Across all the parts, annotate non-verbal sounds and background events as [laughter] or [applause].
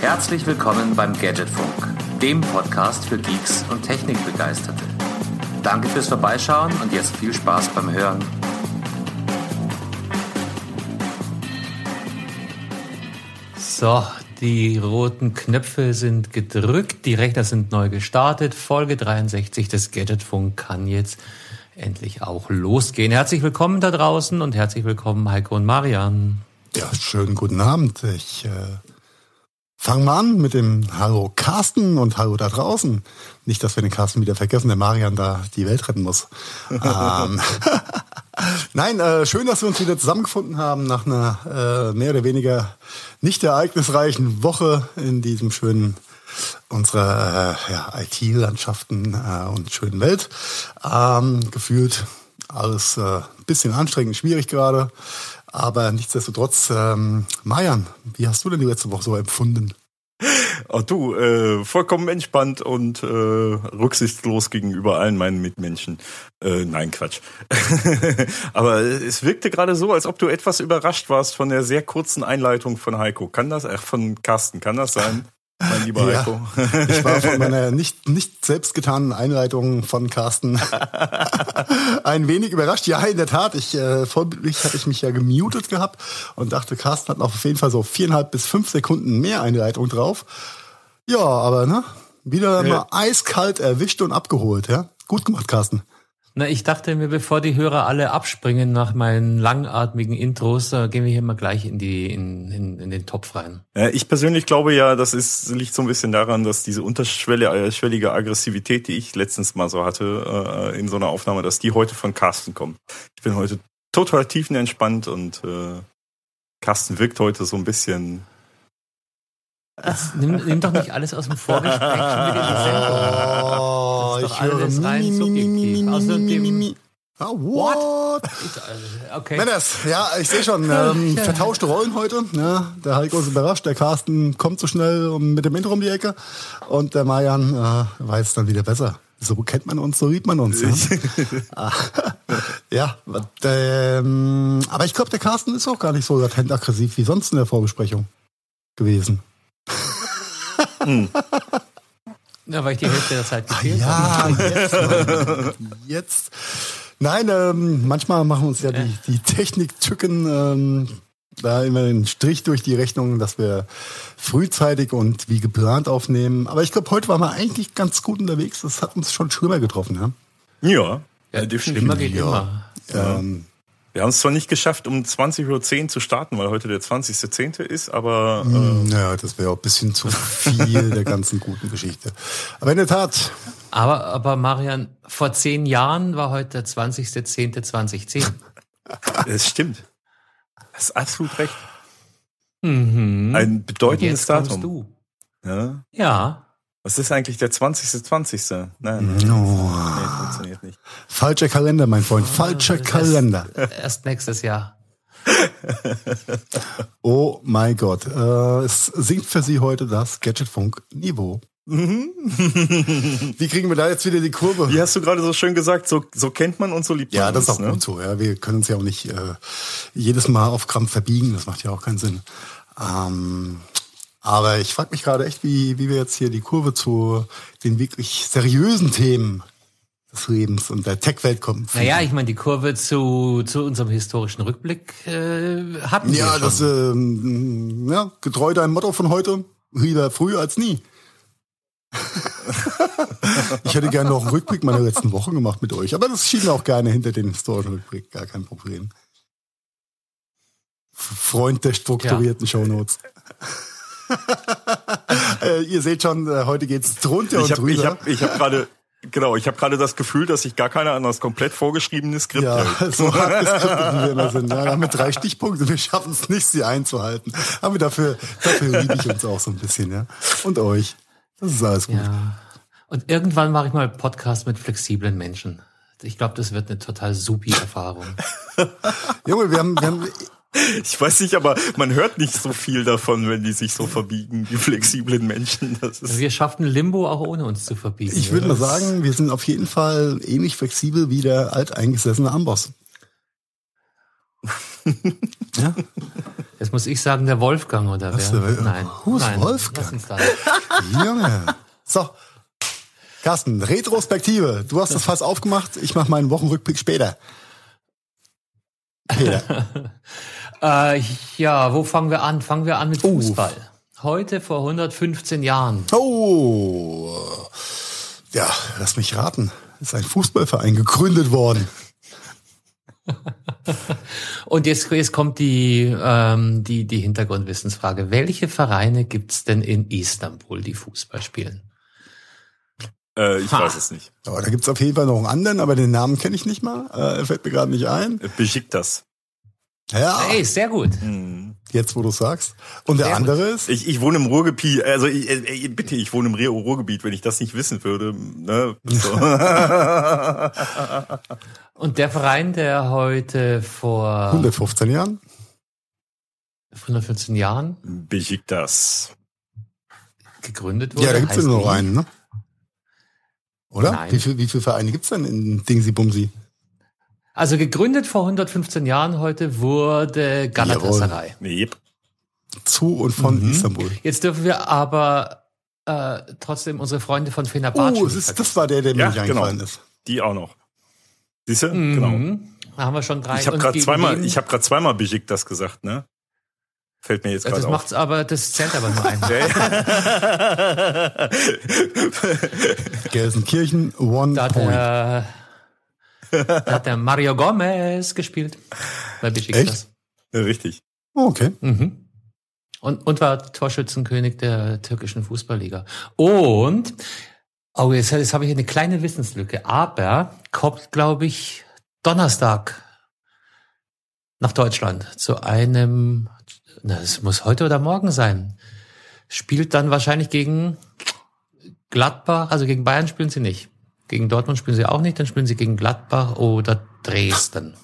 Herzlich willkommen beim Gadgetfunk, dem Podcast für Geeks und Technikbegeisterte. Danke fürs Vorbeischauen und jetzt viel Spaß beim Hören. So, die roten Knöpfe sind gedrückt, die Rechner sind neu gestartet. Folge 63 des Gadgetfunk kann jetzt endlich auch losgehen. Herzlich willkommen da draußen und herzlich willkommen Heiko und Marian. Ja, schönen guten Abend. Ich äh, fange mal an mit dem Hallo Carsten und Hallo da draußen. Nicht, dass wir den Carsten wieder vergessen, der Marian da die Welt retten muss. ähm, [laughs] Nein, äh, schön, dass wir uns wieder zusammengefunden haben nach einer äh, mehr oder weniger nicht ereignisreichen Woche in diesem schönen unserer äh, ja, IT-Landschaften äh, und schönen Welt. Ähm, gefühlt alles äh, bisschen anstrengend, schwierig gerade. Aber nichtsdestotrotz, ähm, Marian, wie hast du denn die letzte Woche so empfunden? Oh, [laughs] du, äh, vollkommen entspannt und äh, rücksichtslos gegenüber allen meinen Mitmenschen. Äh, nein, Quatsch. [laughs] Aber es wirkte gerade so, als ob du etwas überrascht warst von der sehr kurzen Einleitung von Heiko. Kann das, ach, von Carsten, kann das sein? [laughs] mein lieber ja, Heiko. ich war von meiner nicht, nicht selbst getanen Einleitung von Carsten [laughs] ein wenig überrascht. Ja, in der Tat. Ich, äh, vorbildlich hatte ich mich ja gemutet gehabt und dachte, Carsten hat noch auf jeden Fall so viereinhalb bis fünf Sekunden mehr Einleitung drauf. Ja, aber ne, wieder ja. mal eiskalt erwischt und abgeholt. Ja, gut gemacht, Carsten. Na, ich dachte mir, bevor die Hörer alle abspringen nach meinen langatmigen Intros, da gehen wir hier mal gleich in die in, in, in den Topf rein. Ja, ich persönlich glaube ja, das ist liegt so ein bisschen daran, dass diese unterschwellige äh, Aggressivität, die ich letztens mal so hatte äh, in so einer Aufnahme, dass die heute von Carsten kommt. Ich bin heute total tiefenentspannt und äh, Carsten wirkt heute so ein bisschen nimm, nimm, doch nicht alles aus dem Vorgespräch schon [laughs] [laughs] Oh, ich höre alles rein subjektiv. Außerdem Oh, what? Okay. Männers, ja, ich sehe schon, ähm, vertauschte Rollen heute. Ja, der Heiko ist überrascht, der Carsten kommt so schnell mit dem Intro um die Ecke und der Marian äh, weiß dann wieder besser. So kennt man uns, so riecht man uns. Ja, [laughs] [laughs] ja ähm, aber ich glaube, der Carsten ist auch gar nicht so latent aggressiv wie sonst in der Vorbesprechung gewesen. Hm. [laughs] Ja, weil ich die Hälfte der Zeit gefehlt ah, ja, habe. Jetzt, [laughs] jetzt. Nein, ähm, manchmal machen uns ja die, die Techniktücken ähm, da immer einen Strich durch die Rechnung, dass wir frühzeitig und wie geplant aufnehmen. Aber ich glaube, heute waren wir eigentlich ganz gut unterwegs. Das hat uns schon schlimmer getroffen, ja? Ja, ja definitiv. Schlimmer geht ja. immer. Ähm, wir haben es zwar nicht geschafft, um 20.10 Uhr zu starten, weil heute der 20.10. ist, aber... Äh ja, das wäre auch ein bisschen zu viel der ganzen [laughs] guten Geschichte. Aber in der Tat... Aber, aber Marian, vor zehn Jahren war heute der 20.10.2010. [laughs] Das stimmt. Das ist absolut recht. Mhm. Ein bedeutendes Datum. Du. Ja. ja. Was ist eigentlich der 20. 20. Nein, nein, oh. nee, funktioniert nicht. Falscher Kalender, mein Freund, falscher erst, Kalender. Erst nächstes Jahr. [laughs] oh mein Gott, äh, es sinkt für Sie heute das Gadgetfunk-Niveau. Mhm. Wie kriegen wir da jetzt wieder die Kurve? Wie hast du gerade so schön gesagt, so, so kennt man uns, so liebt man Ja, das ist auch ne? gut so. Ja. Wir können uns ja auch nicht äh, jedes Mal auf Krampf verbiegen, das macht ja auch keinen Sinn. Ähm, aber ich frage mich gerade echt, wie, wie wir jetzt hier die Kurve zu den wirklich seriösen Themen des Lebens und der Tech-Welt kommen. Naja, ich meine, die Kurve zu, zu unserem historischen Rückblick äh, hatten ja, wir schon. Das, ähm, ja, getreu deinem Motto von heute, lieber früh als nie. [laughs] ich hätte gerne noch einen Rückblick meiner letzten Woche gemacht mit euch, aber das schieben wir auch gerne hinter den historischen Rückblick, gar kein Problem. Freund der strukturierten ja. Shownotes. [laughs] äh, ihr seht schon, äh, heute geht's drunter ich hab, und drüber. Ich habe ich hab gerade Genau, ich habe gerade das Gefühl, dass sich gar keiner an das komplett vorgeschriebene Skript ja, hält. [laughs] So hart [laughs] geskriptet wie wir immer sind. Ja, wir haben drei Stichpunkte, wir schaffen es nicht, sie einzuhalten. Aber dafür, dafür liebe ich uns auch so ein bisschen, ja. Und euch. Das ist alles gut. Ja. Und irgendwann mache ich mal Podcast mit flexiblen Menschen. Ich glaube, das wird eine total supi Erfahrung. Junge, wir haben, wir haben ich weiß nicht, aber man hört nicht so viel davon, wenn die sich so verbiegen, die flexiblen Menschen. Das ist wir schaffen Limbo auch ohne uns zu verbiegen. Ich würde mal sagen, wir sind auf jeden Fall ähnlich flexibel wie der alteingesessene Amboss. ja? Jetzt muss ich sagen, der Wolfgang oder Was, wer? der- Nein. Who's Nein. Wolfgang? Junge. So. Carsten, Retrospektive. Du hast das Fass aufgemacht. Ich mache meinen Wochenrückblick später. Peter. [laughs] Äh, ja, wo fangen wir an? Fangen wir an mit. Fußball. Heute vor 115 Jahren. Oh. Ja, lass mich raten. Ist ein Fußballverein gegründet worden. [laughs] Und jetzt, jetzt kommt die, ähm, die, die Hintergrundwissensfrage. Welche Vereine gibt's denn in Istanbul, die Fußball spielen? Äh, ich Ha. weiß es nicht. Aber da gibt's auf jeden Fall noch einen anderen, aber den Namen kenne ich nicht mal. Äh, fällt mir gerade nicht ein. Beschickt das. Ja, Hey, sehr gut. Hm. jetzt wo du sagst. Und der Sehr gut. andere ist? Ich, ich wohne im Ruhrgebiet, also ich, äh, bitte, ich wohne im Ru- Ruhrgebiet, wenn ich das nicht wissen würde. Ne? So. [laughs] [laughs] Und der Verein, der heute vor 115 Jahren? 115 Jahren Beschickt das. gegründet wurde. Ja, da gibt's ja heißt nur noch wie? einen, ne? Oder? Nein. Wie, viel, wie viele Vereine gibt's denn in Dingsi Bumsi? Also gegründet vor 115 Jahren heute wurde Galatasaray. Nee, yep. Zu und von Mhm. Istanbul. Jetzt dürfen wir aber äh, trotzdem unsere Freunde von Fenerbahce Oh, ist, das war der, der mir Ja, nicht genau. eingefallen ist. die auch noch. Siehst du? Genau. Mhm. Da haben wir schon drei. Ich habe gerade zweimal, ich habe gerade zweimal Beschickt das gesagt, ne? Fällt mir jetzt das gerade auf. macht's aber, das zählt aber nur ein. [laughs] Gelsenkirchen, One Da Point. der, da hat der Mario Gomez gespielt bei Besiktas. Echt? Richtig. Oh, okay. Mhm. Und, und war Torschützenkönig der türkischen Fußballliga. Und, oh, jetzt, jetzt habe ich eine kleine Wissenslücke, aber kommt, glaube ich, Donnerstag nach Deutschland zu einem, na, es muss heute oder morgen sein. Spielt dann wahrscheinlich gegen Gladbach, also gegen Bayern spielen sie nicht. Gegen Dortmund spielen sie auch nicht, dann spielen sie gegen Gladbach oder Dresden.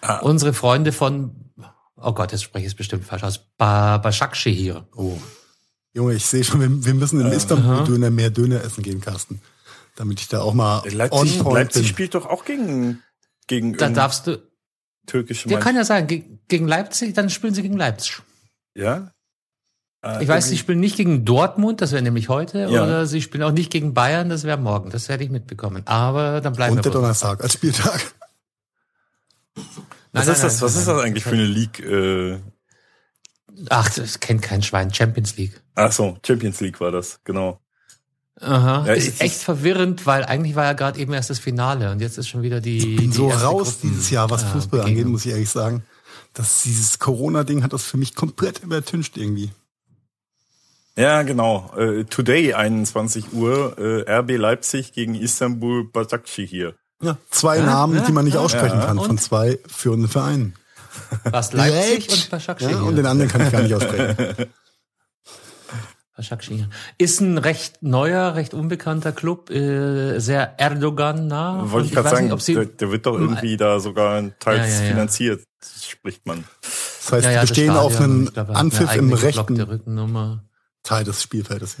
Ah. Unsere Freunde von, oh Gott, jetzt spreche ich es bestimmt falsch aus, ba Başakşehir. Oh. Junge, ich sehe schon, wir, müssen in Istanbul Döner mehr Döner essen gehen, Carsten. Damit ich da auch mal Leipzig, on point Leipzig bin. spielt doch auch gegen, gegen Da darfst du, türkische der kann ja sein, ge- gegen Leipzig, dann spielen sie gegen Leipzig. Ja? Äh, Ich weiß, sie spielen nicht gegen Dortmund, das wäre nämlich heute, Ja. oder sie spielen auch nicht gegen Bayern, das wäre morgen. Das werde ich mitbekommen. Aber dann bleiben Und der wir. bei- Donnerstag als Spieltag. Nein, Was nein, ist das, nein, was nein, ist das eigentlich für eine League? Äh, Ach, das kennt kein Schwein. Champions League. ach so, Champions League war das, genau. Aha. Ja, ist ich- echt verwirrend, weil eigentlich war ja gerade eben erst das Finale und jetzt ist schon wieder die. Ich bin die so erste raus Gruppen- dieses Jahr, was äh, Fußball angeht, Begegnung. muss ich ehrlich sagen. dass dieses Corona-Ding hat das für mich komplett übertüncht irgendwie. Ja, genau. Äh, today 21 Uhr äh, RB Leipzig gegen Istanbul Başakşehir. Ja, zwei Ja, Namen, ja, die man nicht aussprechen Ja, kann, von zwei führenden Vereinen. Was Leipzig und Başakşehir. Ja, und den anderen kann ich gar nicht aussprechen. [laughs] Başakşehir. Ist ein recht neuer, recht unbekannter Club, äh, sehr Erdogan-nah. Wollte ich gerade sagen, nicht, ob sie, der, der wird doch irgendwie da sogar teils Ja, ja, ja. finanziert, spricht man. Das heißt, das bestehen auf er hat eine Anpfiff im rechten. Teil des Spielfeldes.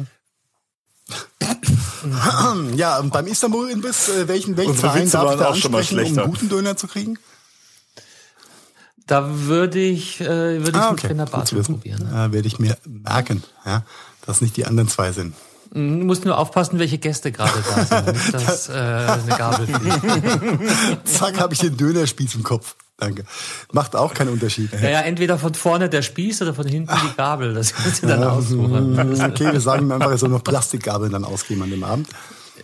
Ja, ja und beim Istanbul-Imbiss, äh, welchen, welchen Unsere Verein Witze darf ich da auch schon mal ansprechen, um schlechter. einen guten Döner zu kriegen? Da würde ich, äh, würde ich Ah, mit okay. Wissen. probieren. Ne? Ja, werde ich mir merken, ja, dass nicht die anderen zwei sind. Mhm, Du musst nur aufpassen, welche Gäste gerade da sind. [laughs] Dass äh, eine Gabel fliegt. Zack, habe ich den Dönerspieß im Kopf. Danke. Macht auch keinen Unterschied. Ja, ja, entweder von vorne der Spieß oder von hinten die Gabel. Das kannst du dann Ja, aussuchen. [laughs] okay, wir sagen einfach, es soll noch Plastikgabeln dann ausgeben an dem Abend.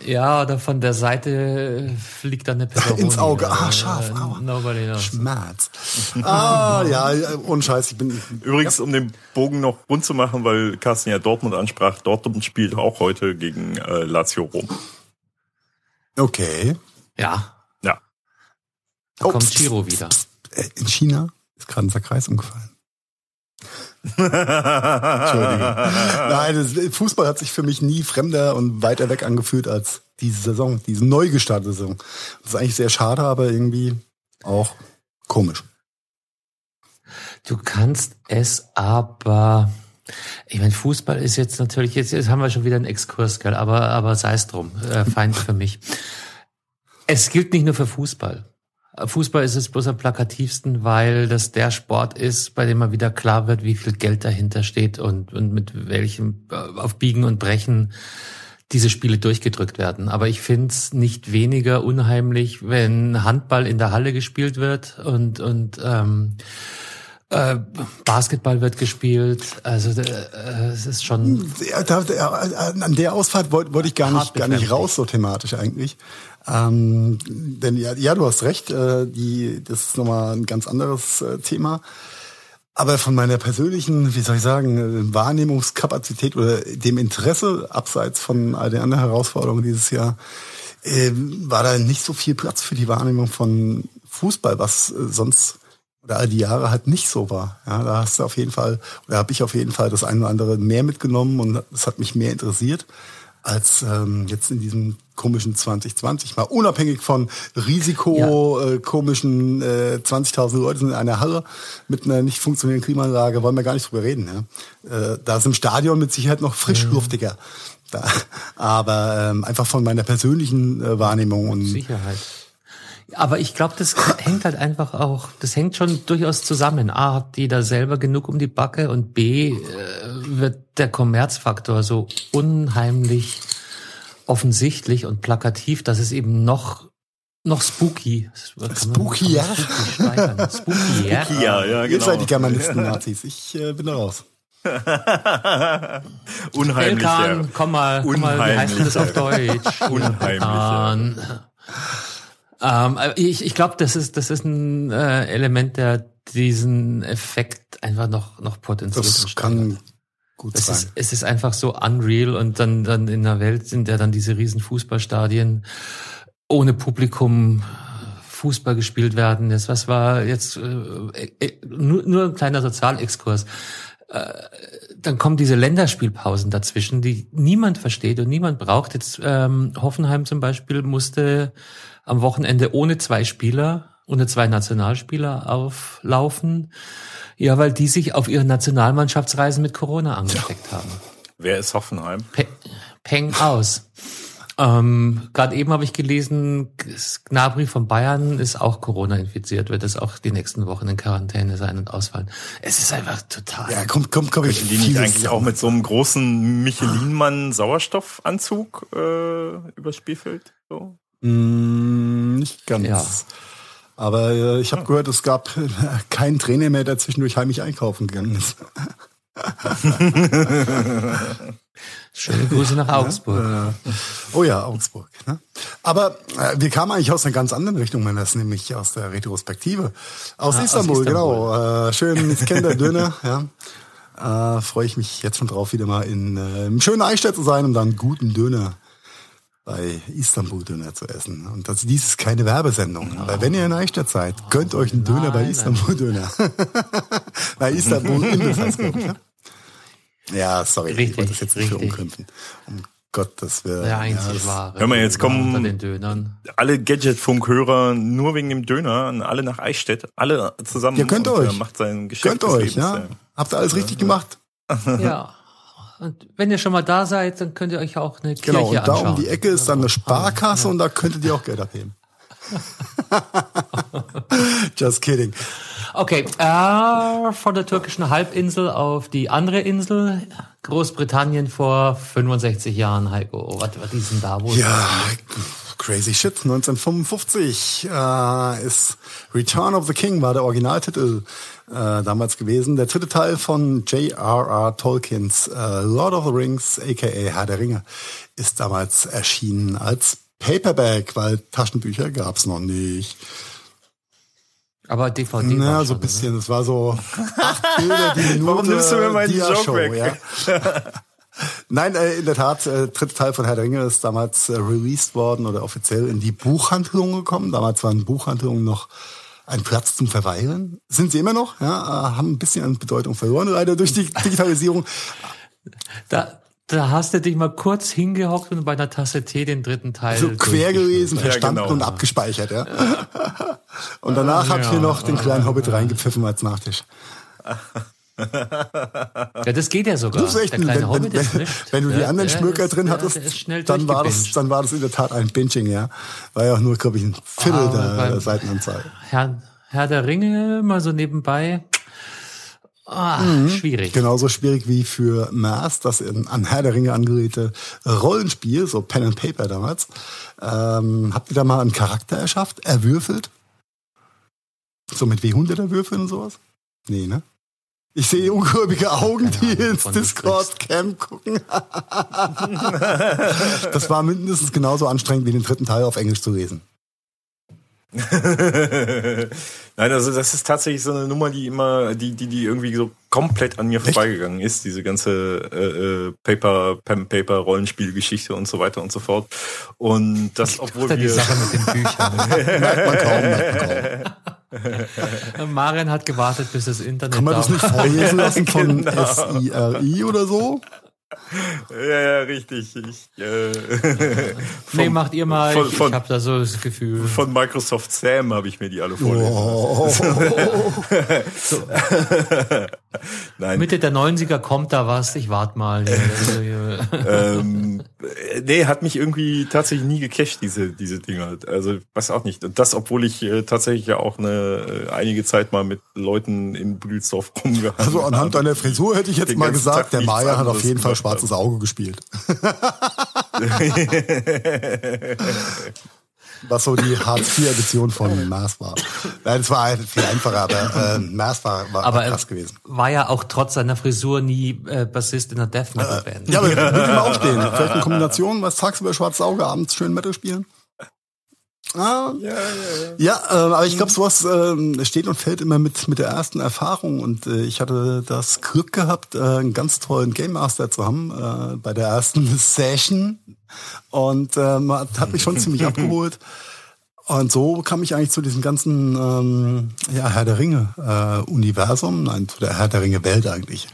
Ja, oder von der Seite fliegt dann eine Peperoni. Ins Auge. Ah, scharf. äh, Aua. Nobody knows. Schmerz. Ah, ja, ja, ohne Scheiß, ich bin, Übrigens, um den Bogen noch rund zu machen, weil Carsten ja Dortmund ansprach, Dortmund spielt auch heute gegen äh, Lazio Rom. okay. Ja, Ja. Da Oh, kommt pst, Chiro pst, wieder. pst. Äh, In China ist gerade unser Kreis umgefallen. Entschuldigung. Nein, das, Fußball hat sich für mich nie fremder und weiter weg angefühlt als diese Saison, diese neu gestartete Saison. Das ist eigentlich sehr schade, aber irgendwie auch komisch. Du kannst es aber. Ich meine, Fußball ist jetzt natürlich, jetzt, jetzt haben wir schon wieder einen Exkurs, gell? aber, aber sei es drum, äh, Feind für mich. Es gilt nicht nur für Fußball. Fußball ist es bloß am plakativsten, weil das der Sport ist, bei dem mal wieder klar wird, wie viel Geld dahinter steht und, und mit welchem äh, auf Biegen und Brechen diese Spiele durchgedrückt werden. Aber ich finde es nicht weniger unheimlich, wenn Handball in der Halle gespielt wird und, und ähm, äh, Basketball wird gespielt, also äh, es ist schon. Da, an der Ausfahrt wollte wollt ich gar nicht, gar nicht raus, so thematisch eigentlich. Ähm, denn ja, ja, du hast recht, äh, die, das ist nochmal ein ganz anderes äh, Thema. Aber von meiner persönlichen, wie soll ich sagen, Wahrnehmungskapazität oder dem Interesse, abseits von all den anderen Herausforderungen dieses Jahr, äh, war da nicht so viel Platz für die Wahrnehmung von Fußball, was äh, sonst oder all die Jahre halt nicht so war. Ja, da hast du auf jeden Fall, oder habe ich auf jeden Fall das eine oder andere mehr mitgenommen und es hat mich mehr interessiert als ähm, jetzt in diesem komischen 2020 mal unabhängig von Risiko ja. äh, komischen äh, 20.000 Leute sind in einer Halle mit einer nicht funktionierenden Klimaanlage wollen wir gar nicht drüber reden ja? äh, da ist im Stadion mit Sicherheit noch frischluftiger mhm. da, aber ähm, einfach von meiner persönlichen äh, Wahrnehmung und Sicherheit aber ich glaube, das hängt halt einfach auch, das hängt schon durchaus zusammen. A, hat jeder selber genug um die Backe und B, äh, wird der Kommerzfaktor so unheimlich offensichtlich und plakativ, dass es eben noch noch spooky. Spooky, ja. Spooky, spooky, ja. Spooky, ja, ja, genau. Ihr seid die Germanisten-Nazis. Ich äh, bin da raus. [laughs] Unheimlich. Elkan, komm mal, komm mal, wie heißt das auf Deutsch? Unheimlich. Ähm, ich ich glaube, das ist, das ist ein äh, Element, der diesen Effekt einfach noch, noch potenziert. Das kann gut es sein. Ist, es ist einfach so unreal und dann, dann in der Welt sind ja dann diese riesen Fußballstadien ohne Publikum Fußball gespielt werden. Das was war jetzt äh, äh, nur, nur ein kleiner Sozialexkurs. Äh, dann kommen diese Länderspielpausen dazwischen, die niemand versteht und niemand braucht. Jetzt ähm, Hoffenheim zum Beispiel musste am Wochenende ohne zwei Spieler, ohne zwei Nationalspieler auflaufen. Ja, weil die sich auf ihren Nationalmannschaftsreisen mit Corona angesteckt haben. Wer ist Hoffenheim? Pe Peng aus. Ähm, Gerade eben habe ich gelesen, Gnabry von Bayern ist auch Corona infiziert, wird es auch die nächsten Wochen in Quarantäne sein und ausfallen. Es ist einfach total. Ja, kommt, kommt, kommt. Ich die nicht eigentlich auch mit so einem großen Michelin-Mann Sauerstoffanzug äh, übers Spielfeld? So? Mm, nicht ganz. Ja. Aber äh, ich habe gehört, es gab äh, keinen Trainer mehr, der zwischendurch heimlich einkaufen gegangen ist. [laughs] Schöne Grüße nach Augsburg. Ja, äh, oh ja, Augsburg. Ne? Aber äh, wir kamen eigentlich aus einer ganz anderen Richtung, wenn das nämlich aus der Retrospektive. Aus, Ah, aus Istanbul, Istanbul. genau. Äh, schön, ich kenne der Döner, ja. Äh, Freue ich mich jetzt schon drauf, wieder mal in äh, im schönen Eichstätt zu sein, um dann guten Döner bei Istanbul Döner zu essen. Und das, dies ist keine Werbesendung. Aber wenn ihr in Eichstätt seid, gönnt euch einen Döner bei nein, Istanbul Döner. [laughs] bei Istanbul ich, ne? Ja, sorry, ich Richtig, wollte das jetzt nicht richtig. verunkrümpfen. Um Gottes Willen. Der Ja, einzig das- wahre. Hör mal, jetzt kommen- unter den Dönern. Alle Gadget-Funkhörer nur wegen dem Döner, alle nach Eichstätt, alle zusammen. Ihr könnt und, euch. Äh, macht sein Geschäft Gönnt des euch, Lebens, ja. Habt ihr alles richtig gemacht? Ja. Und wenn ihr schon mal da seid, dann könnt ihr euch auch eine Kirche Genau, und da anschauen. um die Ecke ist dann eine Sparkasse und da könntet ihr auch Geld abheben. [laughs] Just kidding. Okay, äh, von der türkischen Halbinsel auf die andere Insel, Großbritannien vor 65 Jahren, Heiko. Was, was ist denn da wohl? Ja, crazy shit. 1955 äh, ist Return of the King war der Originaltitel äh, damals gewesen. Der dritte Teil von J.R.R. Tolkiens äh, Lord of the Rings, aka Herr der Ringe, ist damals erschienen als Paperback, weil Taschenbücher gab's noch nicht. Aber DVD Na, so ein bisschen. Das war so acht [laughs] Bilder die Minute. Warum nimmst du mir meinen Joke weg? Ja. [laughs] Nein, äh, in der Tat, äh, dritte Teil von Herr der Ringe ist damals äh, released worden oder offiziell in die Buchhandlung gekommen. Damals waren Buchhandlungen noch ein Platz zum Verweilen. Sind sie immer noch, ja, äh, haben ein bisschen an Bedeutung verloren, leider durch die [laughs] Digitalisierung. Da, da hast du dich mal kurz hingehockt und bei einer Tasse Tee den dritten Teil. So quer gelesen, Ja, verstanden genau. und abgespeichert, ja. [laughs] Und danach hab ich mir noch den kleinen Hobbit reingepfiffen als Nachtisch. [laughs] Ja, das geht ja sogar. Ist echt der ein, kleine wenn, Hobbit wenn, ist nicht. wenn du die Ja, anderen der Schmöker ist- drin hattest, dann war, das, dann war das in der Tat ein Binging, ja. War ja auch nur, glaube ich, ein Viertel Ah, der Seitenanzahl. Herr, Herr der Ringe, mal so nebenbei. Ah, Mhm. schwierig. Genauso schwierig wie für Mars, das in, an Herr der Ringe angeredete Rollenspiel, so Pen and Paper damals. Ähm, habt ihr da mal einen Charakter erschafft, erwürfelt? So mit W100er Würfeln und sowas? Nee, ne? Ich sehe ungläubige Augen, die ins Discord-Cam gucken. [laughs] das war mindestens genauso anstrengend wie den dritten Teil auf Englisch zu lesen. [laughs] Nein, also das ist tatsächlich so eine Nummer, die immer, die, die, die irgendwie so komplett an mir vorbeigegangen ist, diese ganze äh, äh, Paper, Pen Paper, Rollenspielgeschichte und so weiter und so fort. Und das, obwohl Oder die wir. Sache mit den Büchern. [laughs] Merkt man kaum, merkt man kaum. [laughs] Marian hat gewartet, bis das Internet Kann man da das nicht vorlesen lassen [laughs] von Genau. S-I-R-I oder so? Ja, ja, richtig. Ich, äh, [laughs] Nee, vom- macht ihr mal. von- ich von- ich habe da so das Gefühl. von Microsoft Sam habe ich mir die alle vorlesen. Oh. [laughs] Nein, Mitte der 90er kommt da was, ich warte mal. [laughs] ähm, äh, nee, hat mich irgendwie tatsächlich nie gecasht, diese, diese Dinger. Also, was auch nicht. Und das, obwohl ich äh, tatsächlich ja auch eine äh, einige Zeit mal mit Leuten in Büdelsdorf rumgehangen Also anhand deiner Frisur hätte ich jetzt Den mal gesagt, Tag der Maya hat auf jeden Fall schwarzes Auge gespielt. [laughs] Was so die Hartz-IV-Edition von Mars war. Nein, das war halt viel einfacher, aber äh, Mars war, war, Aber war er krass gewesen. war ja auch trotz seiner Frisur nie äh, Bassist in einer Death Metal Band. Ja, aber [laughs] ich mal aufstehen. Vielleicht eine Kombination, was tagsüber schwarzes Auge, abends schön Metal spielen. Ah, ja, ja, ja. Ja, äh, aber ich glaube, sowas äh, steht und fällt immer mit mit der ersten Erfahrung. Und äh, ich hatte das Glück gehabt, äh, einen ganz tollen Game Master zu haben äh, bei der ersten [laughs] Session. Und ähm, hat, hat mich schon ziemlich abgeholt. Und so kam ich eigentlich zu diesem ganzen ähm, ja, Herr der Ringe äh, Universum, nein, zu der Herr der Ringe Welt eigentlich.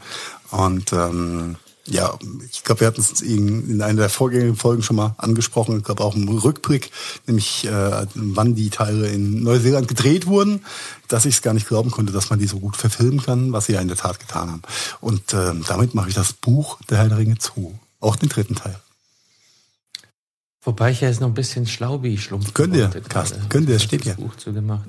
Und ähm, ja, ich glaube, wir hatten es in, in einer der vorgängigen Folgen schon mal angesprochen. Ich glaube auch im Rückblick, nämlich äh, wann die Teile in Neuseeland gedreht wurden, dass ich es gar nicht glauben konnte, dass man die so gut verfilmen kann, was sie ja in der Tat getan haben. Und ähm, damit mache ich das Buch der Herr der Ringe zu. Auch den dritten Teil. Wobei ich ja jetzt noch ein bisschen Schlaubi schlumpfen Könnt ihr, Carsten, könnt ihr, es steht ja. Buch zugemacht.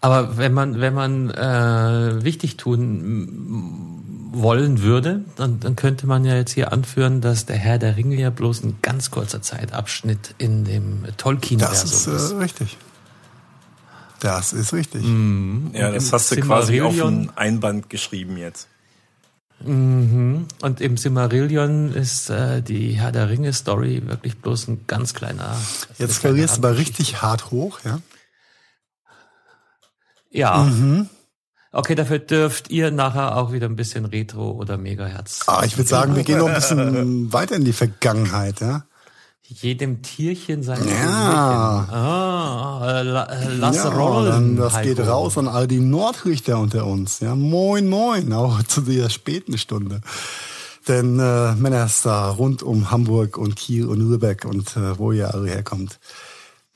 Aber wenn man, wenn man äh, wichtig tun m- wollen würde, dann, dann könnte man ja jetzt hier anführen, dass der Herr der Ringe ja bloß ein ganz kurzer Zeitabschnitt in dem Das ist Tolkien-Versum äh, ist. richtig. Das ist richtig. Ja, das hast du quasi auf ein Einband geschrieben jetzt. Mhm. Und im Silmarillion ist äh, die Herr der Ringe-Story wirklich bloß ein ganz kleiner. Jetzt skalierst du aber richtig hart hoch, ja? Ja. Mhm. Okay, dafür dürft ihr nachher auch wieder ein bisschen Retro oder Megahertz. Ah, ich würde sagen, wir gehen noch ein bisschen weiter in die Vergangenheit, ja? Jedem Tierchen sein Ja. Tierchen. Ah, äh, la, äh, lass ja, rollen. Das geht Heiko. raus an all die Nordrichter unter uns. Ja, moin, moin, auch zu dieser späten Stunde. Denn äh, Männer ist da rund um Hamburg und Kiel und Lübeck und äh, wo ihr alle herkommt.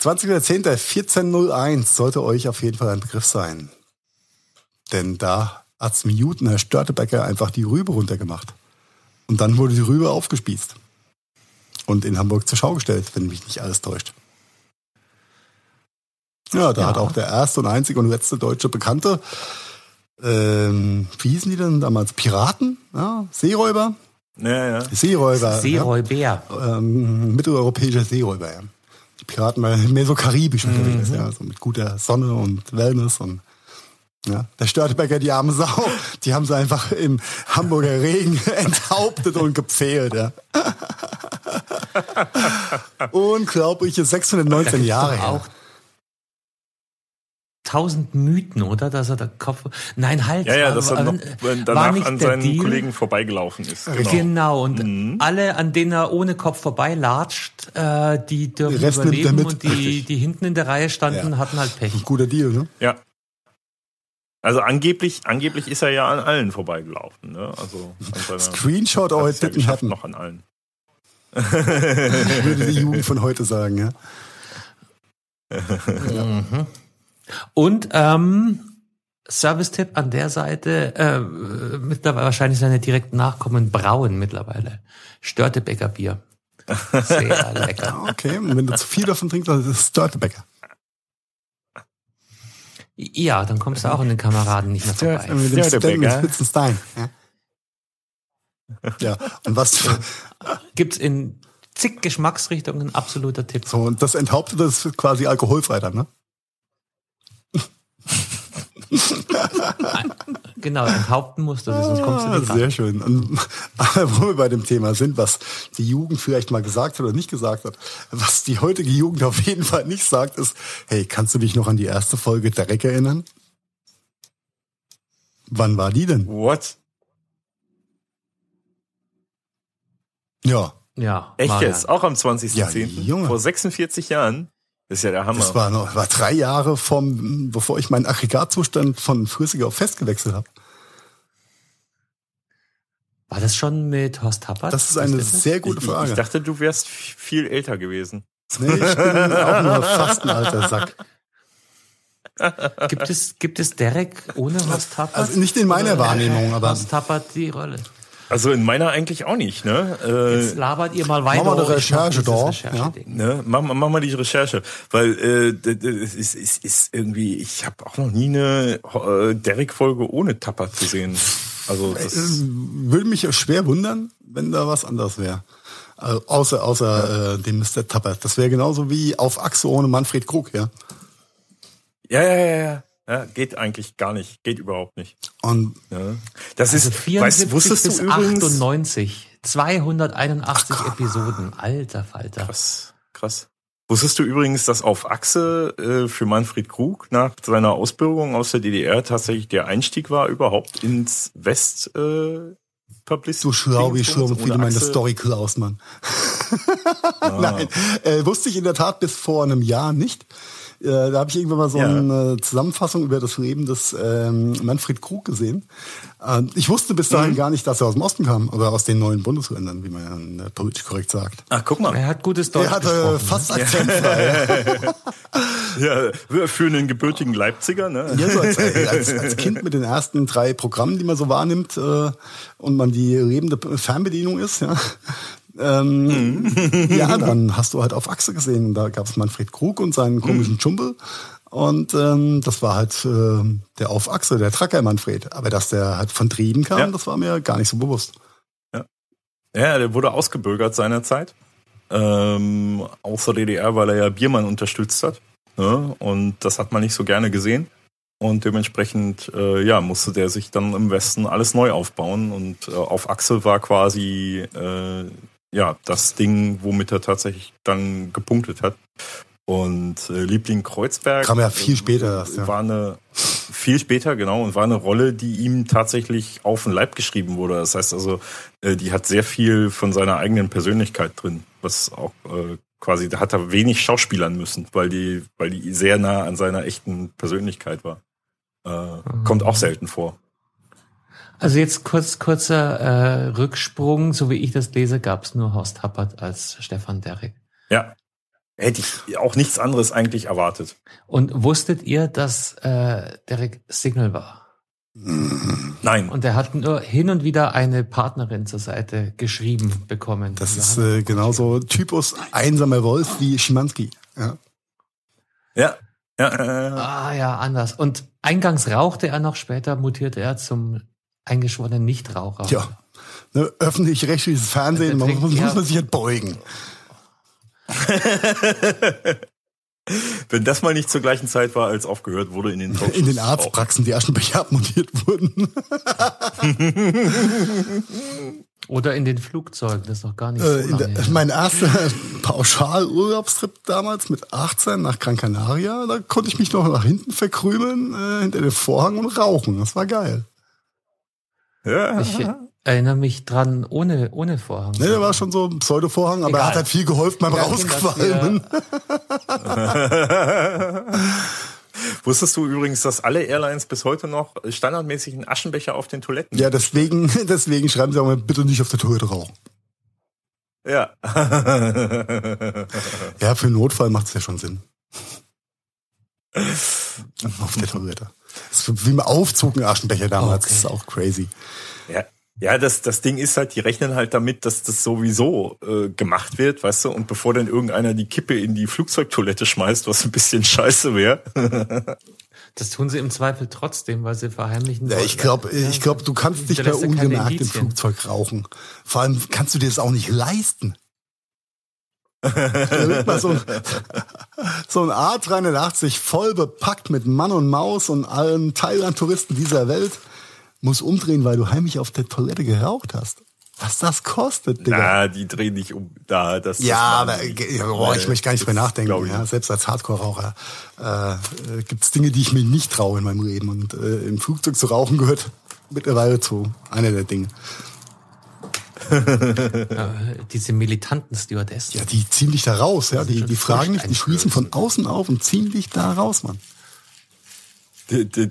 20.10.1401 sollte euch auf jeden Fall ein Begriff sein. Denn da hat's Minuten Herr Störtebecker einfach die Rübe runtergemacht. Und dann wurde die Rübe aufgespießt. Und in Hamburg zur Schau gestellt, wenn mich nicht alles täuscht. Ja, da Ja. hat auch der erste und einzige und letzte deutsche Bekannte, ähm, wie hießen die denn damals? Piraten? Ja, Seeräuber? Ja, ja. Seeräuber. Seeräuber. Ja? Ähm, mitteleuropäischer Seeräuber, ja. Piraten waren mehr so karibisch unterwegs, ja, so mit guter Sonne und Wellness und ja, der Störtebecker, die arme Sau, [laughs] die haben sie einfach im Hamburger Regen [laughs] enthauptet und gepfählt, ja. [laughs] Unglaubliche 619 Jahre her. auch tausend Mythen, oder? Dass er der Kopf. Nein, halt. Ja, ja, war- dass er noch war danach nicht an seinen Deal? Kollegen vorbeigelaufen ist. Genau, und Mhm. alle, an denen er ohne Kopf vorbeilatscht, äh, die dürfen er überleben mit. und die, die hinten in der Reihe standen, Ja. hatten halt Pech. Guter Deal, ne? Ja. Also angeblich, angeblich ist er ja an allen vorbeigelaufen. Ne? Also an seiner Screenshot or hat it es ja didn't geschafft, happen, noch an allen. würde die Jugend von heute sagen, ja. Mhm. Und ähm, Service-Tipp an der Seite, äh, mittlerweile wahrscheinlich seine direkten Nachkommen brauen mittlerweile. Störtebecker Bier. Sehr [laughs] lecker. Okay, und wenn du zu viel davon trinkst, dann ist es Störtebecker. Ja, dann kommst du auch an den Kameraden nicht mehr vorbei. Mit dem Störtebecker. Stem- mit Spitzenstein. Ja. ja, und was, Gibt's in zig Geschmacksrichtungen absoluter Tipp. so, und das enthauptet das ist quasi alkoholfrei dann, ne? [laughs] Genau, enthaupten musst du, sonst kommst du Ah, nicht ran. sehr schön. Und [laughs] wo wir bei dem Thema sind, was die Jugend vielleicht mal gesagt hat oder nicht gesagt hat, was die heutige Jugend auf jeden Fall nicht sagt, ist, hey, kannst du dich noch an die erste Folge Derek erinnern? Wann war die denn? What? Ja, Ja, Echt jetzt? Auch am 20.10.? Ja, Junge. Vor 46 Jahren? Das ist ja der Hammer. das war noch war drei Jahre vom, bevor ich meinen Aggregatzustand von flüssig auf fest gewechselt habe. War das schon mit Horst Tappert? Das ist eine sehr gute ich, ich, Frage. ich dachte, du wärst viel älter gewesen. nee, ich bin [laughs] auch nur fast ein alter Sack. Gibt es, gibt es Derek ohne Horst Tappert? Also nicht in meiner Wahrnehmung, aber Horst Tappert die Rolle. Also in meiner eigentlich auch nicht, ne? Äh, Jetzt labert ihr mal weiter. Machen wir eine Recherche da, Rechercheding. Ne, mach, mal- mach mal die Recherche, weil äh, es ist, ist, ist irgendwie, ich habe auch noch nie eine äh, Derek-Folge ohne Tappert gesehen. Also das, Äh, Würde mich schwer wundern, wenn da was anderes wäre. Also außer außer äh, dem Mr. Tappert. Das wäre genauso wie auf Achse ohne Manfred Krug, ja. ja, ja, ja, ja, ja, geht eigentlich gar nicht, geht überhaupt nicht. Und Ja. Das Also ist, 74 weißt, wusstest bis du übrigens? 98. 281 Episoden. Alter Falter. Krass, krass. Wusstest du übrigens, dass auf Achse äh, für Manfred Krug nach seiner Ausbildung aus der DDR tatsächlich der Einstieg war überhaupt ins West äh, Publicity? du schlau wie Schirm, wie du meine? Story klaust, Mann. [laughs] Ah. Nein, äh, wusste ich in der Tat bis vor einem Jahr nicht. Äh, da habe ich irgendwann mal so Ja. eine Zusammenfassung über das Leben des ähm, Manfred Krug gesehen. Äh, ich wusste bis dahin Mhm. gar nicht, dass er aus dem Osten kam, oder aus den neuen Bundesländern, wie man äh, politisch korrekt sagt. Ach, guck mal. Er hat gutes Deutsch Er hatte gesprochen. fast akzentfrei. Ja, [laughs] für einen gebürtigen Leipziger, ne? Ja, so als, als, als Kind mit den ersten drei Programmen, die man so wahrnimmt äh, und man die lebende Fernbedienung ist, ja, ähm, ja, [laughs] dann hast du halt auf Achse gesehen. Da gab es Manfred Krug und seinen komischen Tschumpel. Und ähm, das war halt äh, der auf Achse, der Tracker Manfred. Aber dass der halt von Trieben kam, Ja. das war mir gar nicht so bewusst. Ja, der wurde ausgebürgert seinerzeit. Ähm, aus der DDR, weil er ja Biermann unterstützt hat. Ne? Und das hat man nicht so gerne gesehen. Und dementsprechend, äh, ja, musste der sich dann im Westen alles neu aufbauen. Und äh, auf Achse war quasi, äh, ja, das Ding, womit er tatsächlich dann gepunktet hat. Und äh, Liebling Kreuzberg Kam ja viel später erst, ja. war eine viel später genau und war eine Rolle, die ihm tatsächlich auf den Leib geschrieben wurde. Das heißt also, äh, die hat sehr viel von seiner eigenen Persönlichkeit drin, was auch äh, quasi, da hat er wenig schauspielern müssen, weil die, weil die sehr nah an seiner echten Persönlichkeit war. Äh, Kommt auch selten vor. Also jetzt kurz kurzer äh, Rücksprung. So wie ich das lese, gab es nur Horst Tappert als Stefan Derek. Ja. Hätte ich auch nichts anderes eigentlich erwartet. Und wusstet ihr, dass äh, Derek Single war? Nein. Und er hat nur hin und wieder eine Partnerin zur Seite geschrieben bekommen. Das ist äh, genauso Typus einsamer Wolf wie Schimanski. Ja. Ja. Ja, äh, Ah ja, anders. Und eingangs rauchte er noch, später mutierte er zum eingeschworenen Nichtraucher. ja. Ne, Öffentlich-rechtliches Fernsehen, man muss, muss man sich halt beugen. [laughs] wenn das mal nicht zur gleichen Zeit war, als aufgehört wurde in den Talkshows. In den. Arztpraxen, die Aschenbecher abmontiert wurden. [laughs] Oder in den Flugzeugen, das ist noch gar nicht Äh, so in lange der, her. mein erster [laughs] Pauschalurlaubstrip damals mit 18 nach Gran Canaria, da konnte ich mich noch nach hinten verkrümeln, äh, hinter den Vorhang und rauchen. Das war geil. Ja. Ich erinnere mich dran ohne, ohne Vorhang. Ne, der war schon so ein Pseudo-Vorhang, aber Egal. er hat halt viel geholfen beim Ja, Rausqualmen. [laughs] Wusstest du übrigens, dass alle Airlines bis heute noch standardmäßig einen Aschenbecher auf den Toiletten Ja, deswegen, [laughs] deswegen schreiben sie auch mal bitte nicht auf der Toilette rauchen. Ja. [laughs] Ja, für einen Notfall macht es ja schon Sinn. auf der Toilette. Das ist wie im Aufzug ein Aschenbecher damals. Okay. Das ist auch crazy. Ja, ja, das, das Ding ist halt, die rechnen halt damit, dass das sowieso äh, gemacht wird, weißt du, und bevor dann irgendeiner die Kippe in die Flugzeugtoilette schmeißt, was ein bisschen [laughs] scheiße wäre. das tun sie im Zweifel trotzdem, weil sie verheimlichen. Ja, ich glaube, ich glaube, du kannst nicht mehr ungemerkt im Flugzeug rauchen. Vor allem kannst du dir das auch nicht leisten. Mal so ein, so ein A380 voll bepackt mit Mann und Maus und allen Thailand-Touristen dieser Welt muss umdrehen, weil du heimlich auf der Toilette geraucht hast. Was das kostet, Digga. Na, die drehen nicht um da. Das, ja, aber oh, ich möchte gar nicht mehr nachdenken. Ja, selbst als Hardcore-Raucher äh, gibt es Dinge, die ich mir nicht traue in meinem Leben. Und äh, im Flugzeug zu rauchen gehört mittlerweile zu einer der Dinge. Ja, diese militanten Stewardessen. Ja, die ziehen dich da raus. Ja, die, die fragen dich, die schließen von außen auf und ziehen dich da raus, Mann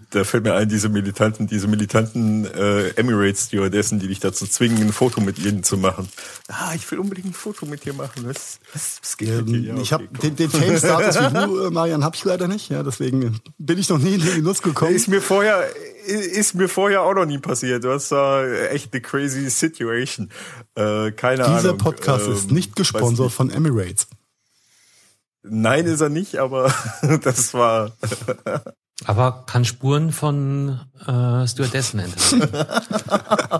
da fällt mir ein, diese militanten, diese militanten äh, Emirates Stewardessen, die dich dazu zwingen, ein Foto mit ihnen zu machen. Ah, ich will unbedingt ein Foto mit dir machen. Was, was, was geht ähm? Ja, ich okay, habe den, den Fame-Status wie du, [laughs] äh, Marian, habe ich leider nicht. Ja, deswegen bin ich noch nie in den Genuss gekommen. Ist mir vorher ist mir vorher auch noch nie passiert. Du hast da echt eine crazy Situation. Äh, keine Dieser Ahnung. Dieser Podcast ähm, ist nicht gesponsert von Emirates. Nein, ist er nicht, aber [laughs] das war aber kann Spuren von äh, Stewardessen enthalten. [laughs]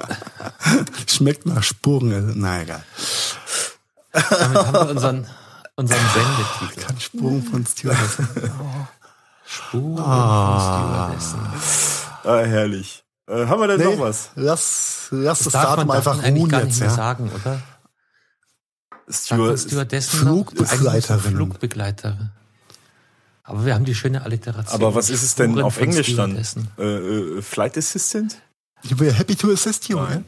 Schmeckt nach Spuren. Na egal. Damit haben wir unseren, unseren Sendetitel. Kann Spuren von Stewardessen. [laughs] Oh. Spuren ah. von Stewardessen. Ah, herrlich. Äh, haben wir denn nee, noch was? Lass, lass das, das Datum einfach ruhen jetzt. Ja? sagen, oder? Steward Stewardessen Flugbegleiterin. Flugbegleiterin. Aber wir haben die schöne Alliteration. Aber was ist es denn auf Englisch dann? Äh, äh, Flight Assistant? We're happy to assist you. Nein.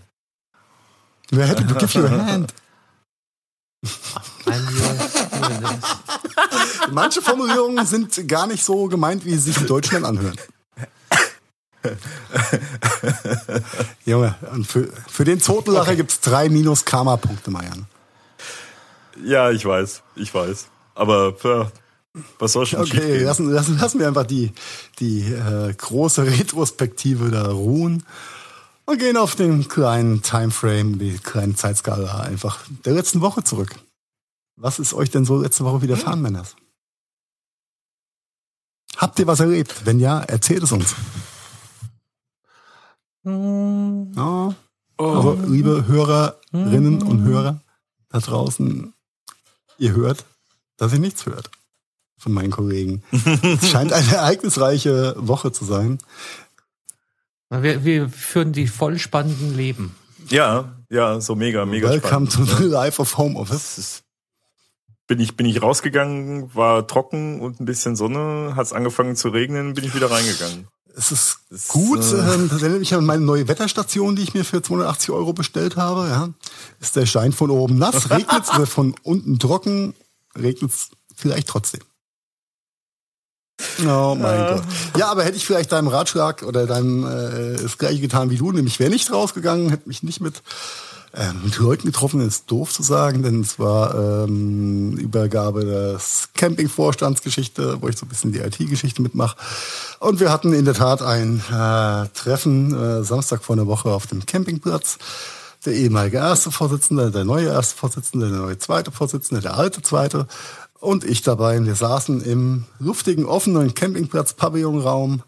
We're happy to give you a [laughs] hand. Manche Formulierungen sind gar nicht so gemeint, wie sie sich in Deutschland anhören. [laughs] Junge, und für, für den Zotenlacher okay. gibt es drei minus Karma-Punkte, Marian. Ja, ich weiß, ich weiß. Aber ja, was soll schon Okay, lassen, lassen, lassen wir einfach die, die äh, große Retrospektive da ruhen und gehen auf den kleinen Timeframe, die kleine Zeitskala einfach der letzten Woche zurück. Was ist euch denn so letzte Woche widerfahren, hm. Männers? Habt ihr was erlebt? Wenn ja, erzählt es uns. Hm. Ja. Also, liebe Hörerinnen und Hörer da draußen, ihr hört, dass ihr nichts hört von meinen Kollegen. [laughs] es scheint eine ereignisreiche Woche zu sein. Wir, wir führen die voll spannenden Leben. Ja, ja, so mega, mega Welcome spannend. to the life of home office. Bin ich, bin ich rausgegangen, war trocken und ein bisschen Sonne, hat es angefangen zu regnen, bin ich wieder reingegangen. Es ist das gut, äh, ähm, das erinnert mich an meine neue Wetterstation, die ich mir für 280 Euro bestellt habe. Ja. Ist der Schein von oben nass, regnet es [laughs] von unten trocken, regnet es vielleicht trotzdem. Oh mein äh. Gott. Ja, aber hätte ich vielleicht deinem Ratschlag oder deinem äh, das gleiche getan wie du, nämlich wäre nicht rausgegangen, hätte mich nicht mit, äh, mit Leuten getroffen, ist doof zu sagen, denn es war ähm, Übergabe des Campingvorstandsgeschichte, wo ich so ein bisschen die IT-Geschichte mitmache. Und wir hatten in der Tat ein äh, Treffen äh, Samstag vor einer Woche auf dem Campingplatz der ehemalige erste Vorsitzende, der neue erste Vorsitzende, der neue zweite Vorsitzende, der alte zweite und ich dabei. Wir saßen im luftigen, offenen Campingplatz-Pavillonraum.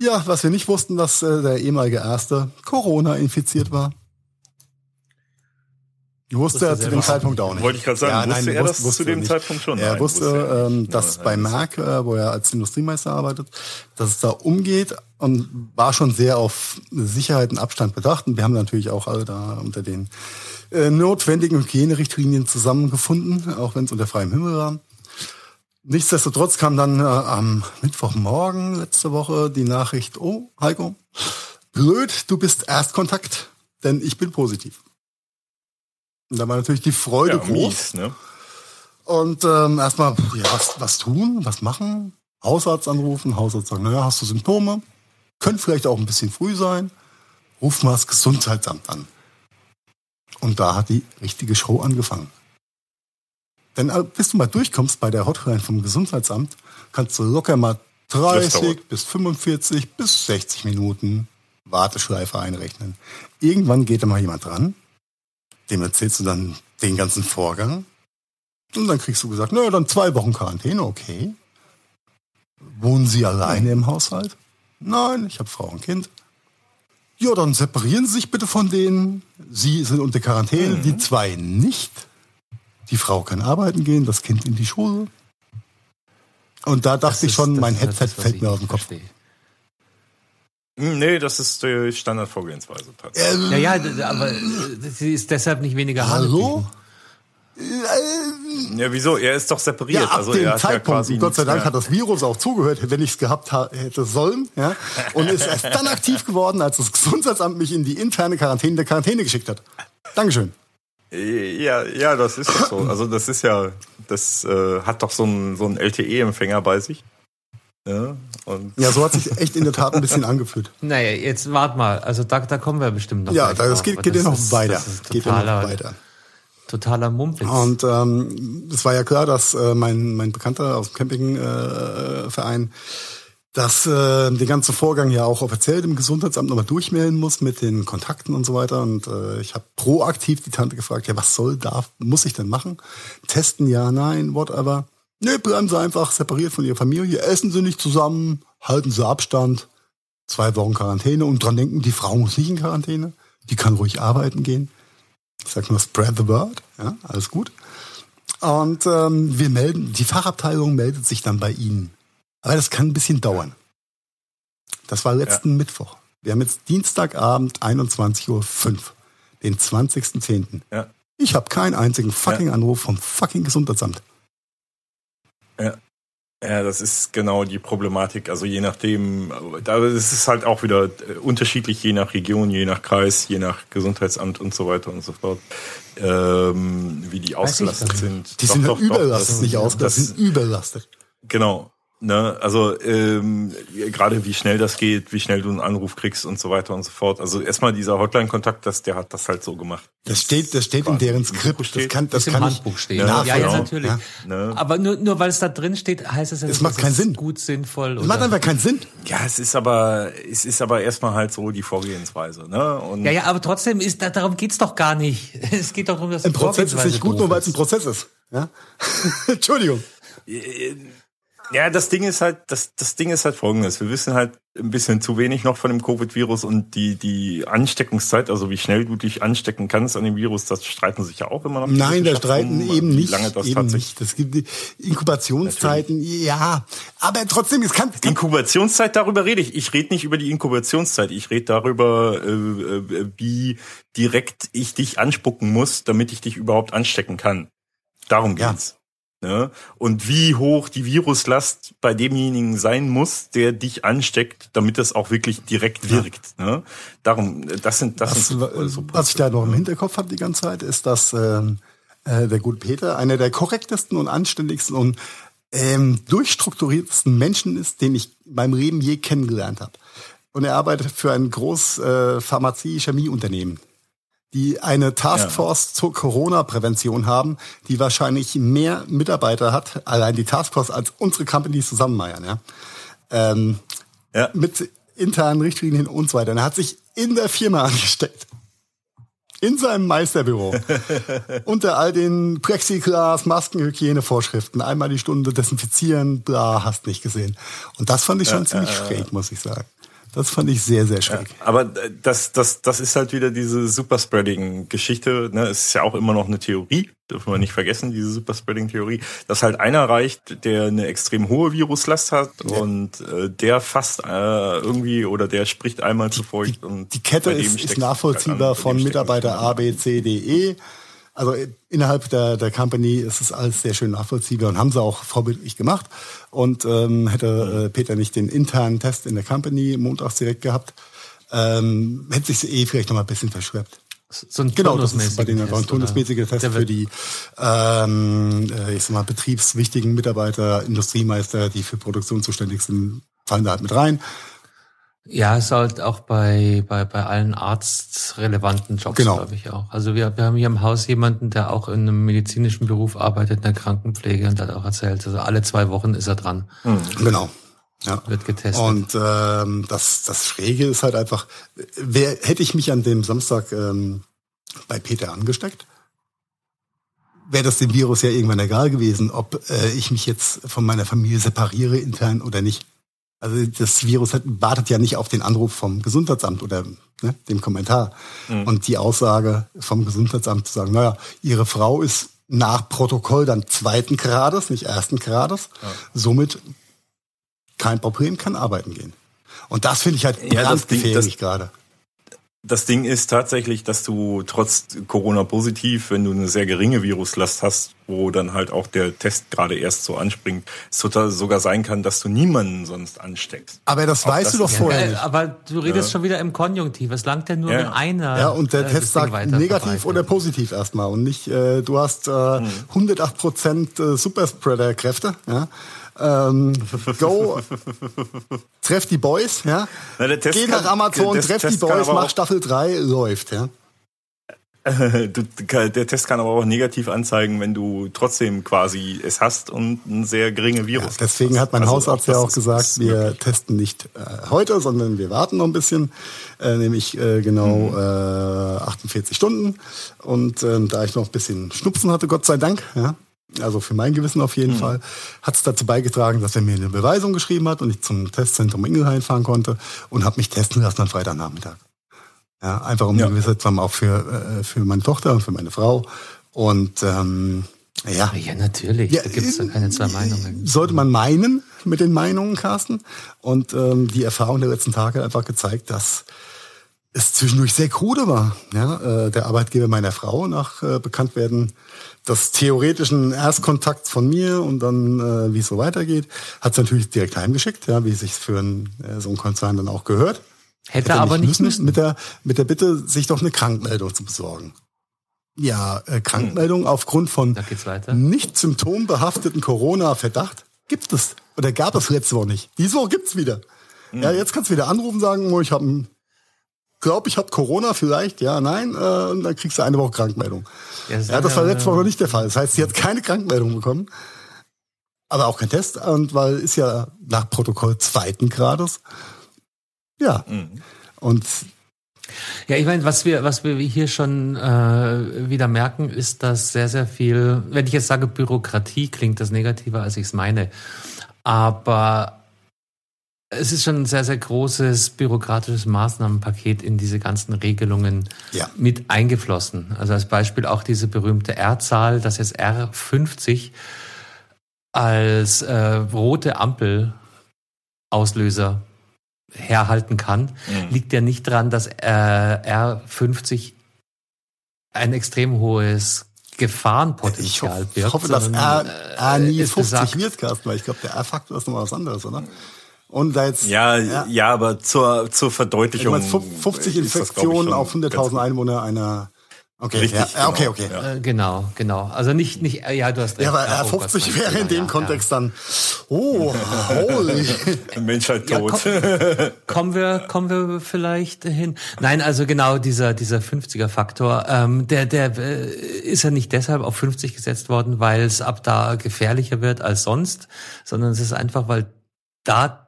Ja, was wir nicht wussten, dass äh, der ehemalige Erste Corona infiziert war. Wusste er zu dem Zeitpunkt auch nicht. Wollte ich gerade sagen, ja, wusste nein, er wusste, das zu dem nicht. Zeitpunkt schon? Er nein, wusste, wusste ähm, dass nein, bei Merck, äh, wo er als Industriemeister arbeitet, dass es da umgeht und war schon sehr auf Sicherheit und Abstand bedacht. Und wir haben natürlich auch alle da unter den äh, notwendigen Hygienerichtlinien zusammengefunden, auch wenn es unter freiem Himmel war. Nichtsdestotrotz kam dann äh, am Mittwochmorgen letzte Woche die Nachricht, oh, Heiko, blöd, du bist Erstkontakt, denn ich bin positiv. Und da war natürlich die Freude ja, groß. Mies, ne? Und ähm, erstmal, ja, was, was tun, was machen? Hausarzt anrufen, Hausarzt sagen, naja, hast du Symptome? Könnte vielleicht auch ein bisschen früh sein. Ruf mal das Gesundheitsamt an. Und da hat die richtige Show angefangen. Denn äh, bis du mal durchkommst bei der Hotline vom Gesundheitsamt, kannst du locker mal 30 bis 45 bis 60 Minuten Warteschleife einrechnen. Irgendwann geht da mal jemand dran, dem erzählst du dann den ganzen Vorgang und dann kriegst du gesagt, naja, dann zwei Wochen Quarantäne, okay. Wohnen Sie alleine im Haushalt? Nein, ich habe Frau und Kind. Ja, dann separieren Sie sich bitte von denen. Sie sind unter Quarantäne, mhm. die zwei nicht. Die Frau kann arbeiten gehen, das Kind in die Schule. Und da dachte ist, ich schon, mein Headset das, fällt mir aus dem Kopf. Verstehe. Hm, nee, das ist die Standardvorgehensweise tatsächlich. Ja, ja, aber sie ist deshalb nicht weniger Hallo? Ja, wieso? Er ist doch separiert. Ja, ab also dem Zeitpunkt, ja Gott sei Dank hat das Virus auch zugehört, wenn ich es gehabt hätte sollen, ja, und ist erst dann aktiv geworden, als das Gesundheitsamt mich in die interne Quarantäne der Quarantäne geschickt hat. Dankeschön. Ja, ja, das ist doch so. Also das ist ja, das äh, hat doch so ein, so ein LTE-Empfänger bei sich. Ja, und ja, so hat sich echt in der Tat ein bisschen angefühlt. Naja, jetzt wart mal. Also da, da kommen wir bestimmt noch. Ja, das geht, geht ja noch ist, weiter. geht ja noch weiter. Totaler Mumpitz. Und ähm, es war ja klar, dass äh, mein, mein Bekannter aus dem Campingverein äh, dass äh, den ganzen Vorgang ja auch offiziell dem Gesundheitsamt nochmal durchmelden muss mit den Kontakten und so weiter. Und äh, ich habe proaktiv die Tante gefragt, ja, was soll, darf, muss ich denn machen? Testen, ja, nein, whatever. Nee, bleiben Sie einfach separiert von Ihrer Familie, essen Sie nicht zusammen, halten Sie Abstand, zwei Wochen Quarantäne und dran denken, die Frau muss nicht in Quarantäne, die kann ruhig arbeiten gehen. Ich sag nur spread the word, ja, alles gut. Und ähm, wir melden, die Fachabteilung meldet sich dann bei Ihnen. Aber das kann ein bisschen dauern. Das war letzten ja. Mittwoch. Wir haben jetzt Dienstagabend 21.05 Uhr, den 20.10. Ja. Ich habe keinen einzigen fucking ja. Anruf vom fucking Gesundheitsamt. Ja. Ja, das ist genau die Problematik. Also je nachdem, da ist es halt auch wieder äh, unterschiedlich, je nach Region, je nach Kreis, je nach Gesundheitsamt und so weiter und so fort, ähm, wie die ausgelastet sind. Die doch, sind doch, überlastet, doch, nicht ausgelastet, sind überlastet. Genau. Ne, also ähm, gerade wie schnell das geht, wie schnell du einen Anruf kriegst und so weiter und so fort. Also erstmal dieser Hotline-Kontakt, das, der hat das halt so gemacht. Das steht, das steht in deren Skript. Steht. Das kann, das, das kann im Handbuch stehen. Ja, ja, ja, natürlich. Ja. Ne? Aber nur, nur weil es da drin steht, heißt es ja nicht, es macht keinen Sinn. gut sinnvoll. Es macht einfach keinen Sinn. Ja, es ist aber, es ist aber erstmal halt so die Vorgehensweise. Ne? Und ja, ja, aber trotzdem ist, darum geht's doch gar nicht. [laughs] Es geht doch darum, dass ein Prozess ist nicht gut, nur weil es ein Prozess ist. Ja? [laughs] Entschuldigung. Ja, das Ding ist halt, das, das Ding ist halt folgendes. Wir wissen halt ein bisschen zu wenig noch von dem Covid-Virus und die, die Ansteckungszeit, also wie schnell du dich anstecken kannst an dem Virus, das streiten sich ja auch immer noch. Nein, da streiten um, eben nicht. Lange das eben nicht. Das gibt die Inkubationszeiten, Natürlich. ja. Aber trotzdem, es kann, kann. Inkubationszeit, darüber rede ich. Ich rede nicht über die Inkubationszeit. Ich rede darüber, äh, äh, wie direkt ich dich anspucken muss, damit ich dich überhaupt anstecken kann. Darum geht's. Ja. Ne? Und wie hoch die Viruslast bei demjenigen sein muss, der dich ansteckt, damit es auch wirklich direkt wirkt. Ja. Ne? Darum, das sind das. Was, sind so, so was ich da noch im? Hinterkopf habe die ganze Zeit, ist, dass ähm, äh, der gute Peter einer der korrektesten und anständigsten und ähm, durchstrukturiertesten Menschen ist, den ich in meinem Leben je kennengelernt habe. Und er arbeitet für ein groß äh, Pharmazie-Chemieunternehmen die eine Taskforce ja. zur Corona-Prävention haben, die wahrscheinlich mehr Mitarbeiter hat, allein die Taskforce, als unsere Companies zusammen, ja. Ähm, ja. Mit internen Richtlinien und so weiter. Und er hat sich in der Firma [laughs] angesteckt. In seinem Meisterbüro. [laughs] unter all den Plexiglas, Masken, Hygienevorschriften. Einmal die Stunde desinfizieren, bla, hast nicht gesehen. Und das fand ich schon ja, ziemlich äh, schräg, muss ich sagen. Das fand ich sehr, sehr schräg. Ja, aber das, das, das ist halt wieder diese Superspreading-Geschichte. Ne? Es ist ja auch immer noch eine Theorie, dürfen wir nicht vergessen, diese Superspreading-Theorie, dass halt einer reicht, der eine extrem hohe Viruslast hat ja. und äh, der fast äh, irgendwie oder der spricht einmal zu feucht. Die, und die Kette ist, ist nachvollziehbar halt von Mitarbeiter A, B, C, D, E. Also innerhalb der, der Company ist es alles sehr schön nachvollziehbar und haben sie auch vorbildlich gemacht. Und ähm, hätte äh, Peter nicht den internen Test in der Company montags direkt gehabt, ähm, hätte sich eh vielleicht noch mal ein bisschen verschleppt. So ein genau, das ist bei denen ein turnusmäßiger Test für die ähm, äh, ich sag mal, betriebswichtigen Mitarbeiter, Industriemeister, die für Produktion zuständig sind, fallen da halt mit rein. Ja, ist halt auch bei, bei, bei allen arztrelevanten Jobs, genau. glaube ich auch. Also wir, wir haben hier im Haus jemanden, der auch in einem medizinischen Beruf arbeitet, in der Krankenpflege und hat auch erzählt, also alle zwei Wochen ist er dran. Mhm. Genau. Ja. Wird getestet. Und ähm, das, das Schräge ist halt einfach, wer hätte ich mich an dem Samstag ähm, bei Peter angesteckt? Wäre das dem Virus ja irgendwann egal gewesen, ob äh, ich mich jetzt von meiner Familie separiere intern oder nicht. Also das Virus hat, wartet ja nicht auf den Anruf vom Gesundheitsamt oder ne, dem Kommentar. Mhm. Und die Aussage vom Gesundheitsamt zu sagen, naja, Ihre Frau ist nach Protokoll dann zweiten Grades, nicht ersten Grades. Ja. Somit kein Problem, kann arbeiten gehen. Und das finde ich halt ja, ganz gefährlich gerade. Das Ding ist tatsächlich, dass du trotz Corona positiv, wenn du eine sehr geringe Viruslast hast, wo dann halt auch der Test gerade erst so anspringt, es total sogar sein kann, dass du niemanden sonst ansteckst. Aber das auch weißt das du doch vorher nicht. Aber du redest ja. schon wieder im Konjunktiv. Es langt ja nur, ja. wenn einer. Ja, und der äh, Test sagt negativ oder positiv erstmal und nicht, äh, du hast äh, hm. 108 Prozent äh, Superspreader-Kräfte. Ja? Ähm, [laughs] go, treff die Boys, ja. Na, Geh nach Amazon, treff Test die Boys, mach Staffel 3, läuft, ja. [laughs] der Test kann aber auch negativ anzeigen, wenn du trotzdem quasi es hast und ein sehr geringe Virus. Ja, deswegen hat mein also Hausarzt ja auch gesagt, wir möglich. testen nicht äh, heute, sondern wir warten noch ein bisschen, äh, nämlich äh, genau mhm. äh, 48 Stunden. Und ähm, da ich noch ein bisschen Schnupfen hatte, Gott sei Dank, ja, also für mein Gewissen auf jeden mhm. Fall, hat es dazu beigetragen, dass er mir eine Beweisung geschrieben hat und ich zum Testzentrum Ingelheim fahren konnte und habe mich testen lassen am Freitagnachmittag. Ja, einfach um ja. eine gewisse Zeit auch für, äh, für meine Tochter und für meine Frau. Und ähm, ja. Ja, natürlich. Ja, da gibt es keine zwei Meinungen. Sollte man meinen mit den Meinungen, Carsten. Und ähm, die Erfahrung der letzten Tage hat einfach gezeigt, dass es zwischendurch sehr krude war. Ja, äh, der Arbeitgeber meiner Frau nach äh, Bekanntwerden des theoretischen Erstkontakts von mir und dann, äh, wie es so weitergeht, hat es natürlich direkt heimgeschickt, ja, wie es sich für ein, äh, so ein Konzern dann auch gehört. Hätte, Hätte aber nicht müssen, müssen. Mit der, mit der Bitte, sich doch eine Krankmeldung zu besorgen. Ja, äh, Krankmeldung hm. aufgrund von nicht symptombehafteten Corona-Verdacht gibt es. Oder gab es letzte Woche nicht. Diese Woche gibt's wieder. Hm. Ja, jetzt kannst du wieder anrufen, sagen, oh, ich habe glaube, ich habe Corona vielleicht, ja, nein, äh, und dann kriegst du eine Woche Krankmeldung. Ja, das, ja, das war letzte Woche nicht der Fall. Das heißt, sie hat keine Krankmeldung bekommen, aber auch kein Test, und weil ist ja nach Protokoll zweiten Grades. Ja. Mhm. Und ja, ich meine, was wir, was wir hier schon äh, wieder merken, ist, dass sehr, sehr viel, wenn ich jetzt sage Bürokratie, klingt das negativer, als ich es meine. Aber es ist schon ein sehr, sehr großes bürokratisches Maßnahmenpaket in diese ganzen Regelungen ja. mit eingeflossen. Also als Beispiel auch diese berühmte R-Zahl, dass jetzt R50 als äh, rote Ampel-Auslöser herhalten kann, mhm. liegt ja nicht dran, dass äh, R50 ein extrem hohes Gefahrenpotenzial birgt. Ich hoffe, dass R, R nie 50 gesagt, wird, Carsten, weil ich glaube, der R-Faktor ist nochmal was anderes, oder? Und da jetzt, ja, ja, ja, aber zur, zur Verdeutlichung. 50 Infektionen auf 100.000 Einwohner einer Okay, Richtig, ja, okay, okay. Ja. Äh, genau, genau. Also nicht, nicht, ja, du hast recht. Ja, aber R50 oh, wäre in dem ja, Kontext dann, oh, holy. [laughs] Menschheit tot. Komm, [laughs] kommen wir, kommen wir vielleicht hin. Nein, also genau dieser, dieser 50er Faktor, ähm, der, der äh, ist ja nicht deshalb auf 50 gesetzt worden, weil es ab da gefährlicher wird als sonst, sondern es ist einfach, weil da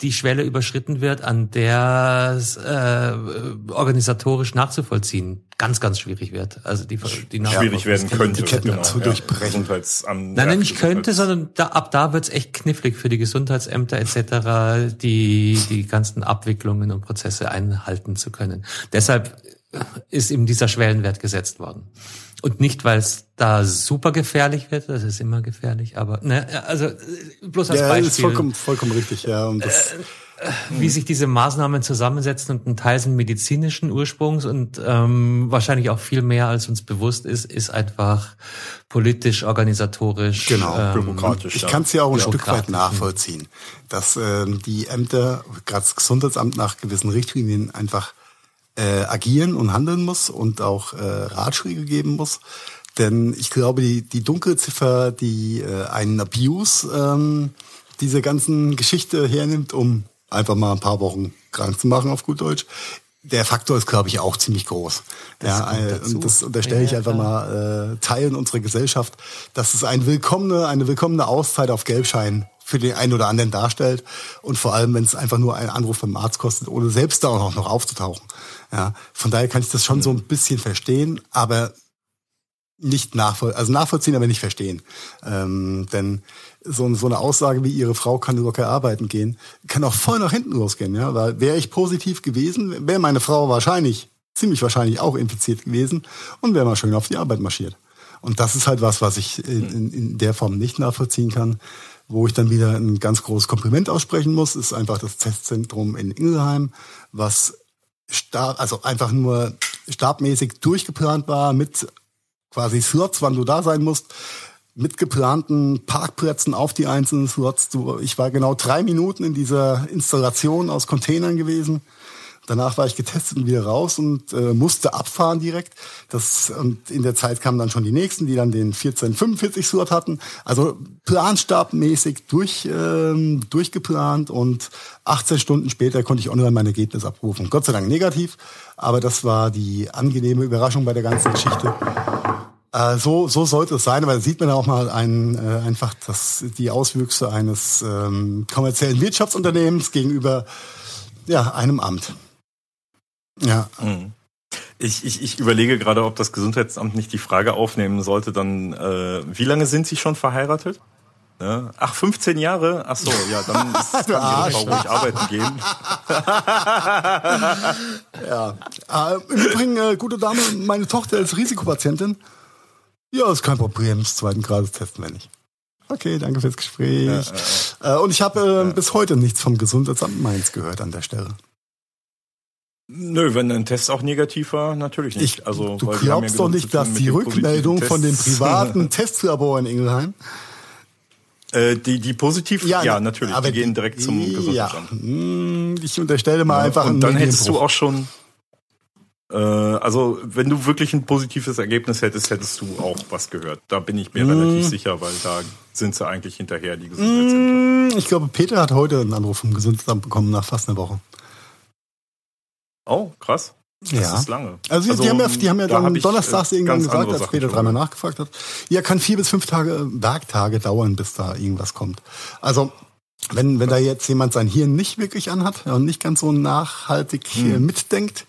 die Schwelle überschritten wird, an der es äh, organisatorisch nachzuvollziehen ganz, ganz schwierig wird. Also die, die schwierig werden könnte. Die Ketten genau, zu ja. durchbrechen. Nein, nein, nicht könnte, sondern da, ab da wird's echt knifflig für die Gesundheitsämter etc., die die ganzen Abwicklungen und Prozesse einhalten zu können. Deshalb ist eben dieser Schwellenwert gesetzt worden. Und nicht, weil es da super gefährlich wird, das ist immer gefährlich, aber ne, also bloß als ja, Beispiel. Ja, ist vollkommen, vollkommen richtig, ja. Und das, äh, wie sich diese Maßnahmen zusammensetzen und ein Teil sind medizinischen Ursprungs und ähm, wahrscheinlich auch viel mehr als uns bewusst ist, ist einfach politisch, organisatorisch, genau, ähm, bürokratisch. Ich ja. kann es ja auch ein Stück weit nachvollziehen, dass ähm, die Ämter, gerade das Gesundheitsamt nach gewissen Richtlinien einfach äh, agieren und handeln muss und auch äh, Ratschläge geben muss. Denn ich glaube, die, die Dunkelziffer, die äh, einen Abuse ähm, diese ganzen Geschichte hernimmt, um einfach mal ein paar Wochen krank zu machen auf gut Deutsch, der Faktor ist, glaube ich, auch ziemlich groß. Das ja, äh, und das unterstelle ich einfach mal äh, Teilen unserer Gesellschaft, dass es ein willkommene, eine willkommene Auszeit auf Gelbschein für den einen oder anderen darstellt. Und vor allem, wenn es einfach nur einen Anruf beim Arzt kostet, ohne selbst da auch noch aufzutauchen. Ja, von daher kann ich das schon so ein bisschen verstehen, aber nicht nachvoll also nachvollziehen, aber nicht verstehen. Ähm, denn so, so eine Aussage wie ihre Frau kann locker arbeiten gehen, kann auch voll nach hinten losgehen. Ja, weil wäre ich positiv gewesen, wäre meine Frau wahrscheinlich, ziemlich wahrscheinlich auch infiziert gewesen und wäre mal schön auf die Arbeit marschiert. Und das ist halt was, was ich in, in, der Form nicht nachvollziehen kann. Wo ich dann wieder ein ganz großes Kompliment aussprechen muss, ist einfach das Testzentrum in Ingelheim, was stab, also einfach nur stabmäßig durchgeplant war mit quasi Slots, wann du da sein musst, mit geplanten Parkplätzen auf die einzelnen Slots. Ich war genau drei Minuten in dieser Installation aus Containern gewesen. Danach war ich getestet und wieder raus und äh, musste abfahren direkt. Das, und in der Zeit kamen dann schon die nächsten, die dann den 1445-Slot hatten. Also planstabmäßig durch, ähm, durchgeplant und 18 Stunden später konnte ich online mein Ergebnis abrufen. Gott sei Dank negativ, aber das war die angenehme Überraschung bei der ganzen Geschichte. Äh, so, so sollte es sein, aber da sieht man auch mal ein, äh, einfach das, die Auswüchse eines ähm, kommerziellen Wirtschaftsunternehmens gegenüber ja, einem Amt. Ja. Mhm. Ich, ich, ich überlege gerade, ob das Gesundheitsamt nicht die Frage aufnehmen sollte, dann, äh, wie lange sind Sie schon verheiratet? Ja. Ach, 15 Jahre? Ach so, ja, dann [laughs] ist, kann Ihre Frau ruhig arbeiten gehen. [laughs] ja. Äh, Im Übrigen, äh, gute Dame, meine Tochter ist Risikopatientin. Ja, ist kein Problem. Das zweiten Grades testen wir nicht. Okay, danke fürs Gespräch. Ja, äh, und ich habe äh, bis heute nichts vom Gesundheitsamt Mainz gehört an der Stelle. Nö, wenn ein Test auch negativ war, natürlich nicht. Ich, also, du glaubst ja doch nicht, dass die Rückmeldung von dem privaten [laughs] Testlabor in Ingelheim äh, die, die positiv, ja, ja natürlich, aber die gehen direkt zum Gesundheitsamt. Ja, hm, ich unterstelle mal einfach Und dann hättest du auch schon, also wenn du wirklich ein positives Ergebnis hättest, hättest du auch was gehört. Da bin ich mir hm. relativ sicher, weil da sind sie eigentlich hinterher, die Gesundheitsämter. Hm, ich glaube, Peter hat heute einen Anruf vom Gesundheitsamt bekommen nach fast einer Woche. Oh, krass. Das ja. ist lange. Also, also die haben ja, die haben ja da dann hab donnerstags äh, irgendwann gesagt, als Peter dreimal nachgefragt hat. Ja, kann vier bis fünf Tage, äh, Werktage dauern, bis da irgendwas kommt. Also, wenn, wenn da jetzt jemand sein Hirn nicht wirklich anhat und nicht ganz so nachhaltig hm. mitdenkt,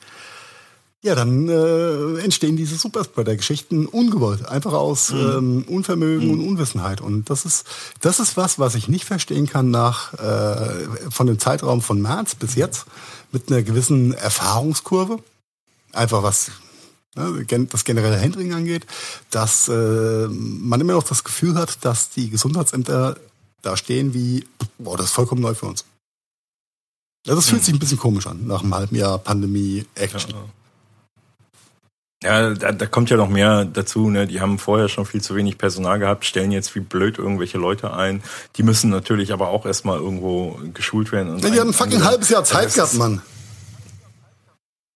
ja, dann äh, entstehen diese Superspreader-Geschichten ungewollt, einfach aus mhm. ähm, Unvermögen mhm. und Unwissenheit. Und das ist das ist was, was ich nicht verstehen kann nach äh, von dem Zeitraum von März bis jetzt mit einer gewissen Erfahrungskurve, einfach was ne, das generelle Handling angeht, dass äh, man immer noch das Gefühl hat, dass die Gesundheitsämter da stehen wie, boah, das ist vollkommen neu für uns. Das fühlt mhm. sich ein bisschen komisch an nach einem halben Jahr Pandemie, Action. Ja. Ja, da, da kommt ja noch mehr dazu. Ne? Die haben vorher schon viel zu wenig Personal gehabt, stellen jetzt wie blöd irgendwelche Leute ein. Die müssen natürlich aber auch erstmal irgendwo geschult werden. Und ja, die haben ein fucking halbes Jahr Zeit gehabt, Mann.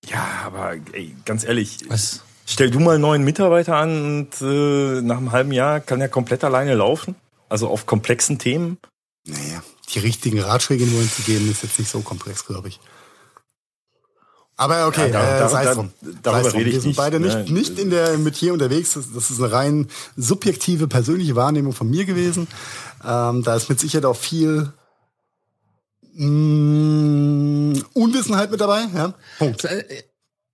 Ja, aber ey, ganz ehrlich, Was? stell du mal einen neuen Mitarbeiter an und äh, nach einem halben Jahr kann er komplett alleine laufen. Also auf komplexen Themen. Naja, die richtigen Ratschläge nur zu geben, ist jetzt nicht so komplex, glaube ich. Aber okay, ja, da, äh, sei es drum. Darüber drum. rede ich Wir sind nicht, beide nicht, ne? nicht in der Metier unterwegs. Das, ist eine rein subjektive, persönliche Wahrnehmung von mir gewesen. Ähm, da ist mit Sicherheit auch viel mh, mm, Unwissenheit mit dabei. Ja? Punkt.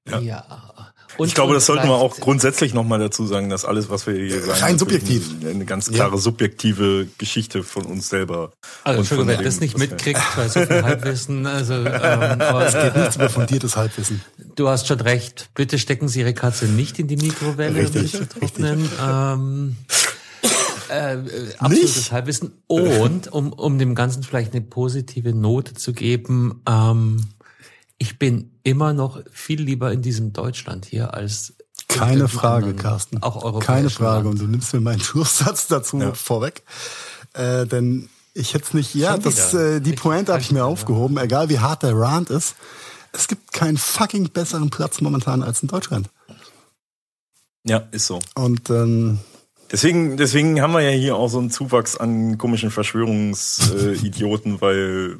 ja. ja. Und ich glaube, das sollten wir auch grundsätzlich nochmal dazu sagen, dass alles, was wir hier sagen, rein subjektiv. eine ganz klare ja. subjektive Geschichte von uns selber. Also Entschuldigung, wer das nicht mitkriegt, weil so viel Halbwissen, also ähm, aber, es geht nichts über fundiertes Halbwissen. Du hast schon recht. Bitte stecken Sie Ihre Katze nicht in die Mikrowelle. Richtig, richtig. Ähm, äh, absolutes nicht? Halbwissen. Und um, um dem Ganzen vielleicht eine positive Note zu geben, ähm, ich bin immer noch viel lieber in diesem Deutschland hier als keine Frage, Carsten. Auch europäisch. Keine Frage. Und du nimmst mir meinen [laughs] Schlusssatz dazu ja. vorweg. Äh, denn ich hätte es nicht, ja, das, äh, die Pointe habe ich mir aufgehoben, egal wie hart der Rand ist. Es gibt keinen fucking besseren Platz momentan als in Deutschland. Ja, ist so. Und ähm, Deswegen, deswegen haben wir ja hier auch so einen Zuwachs an komischen Verschwörungsidioten, [laughs] weil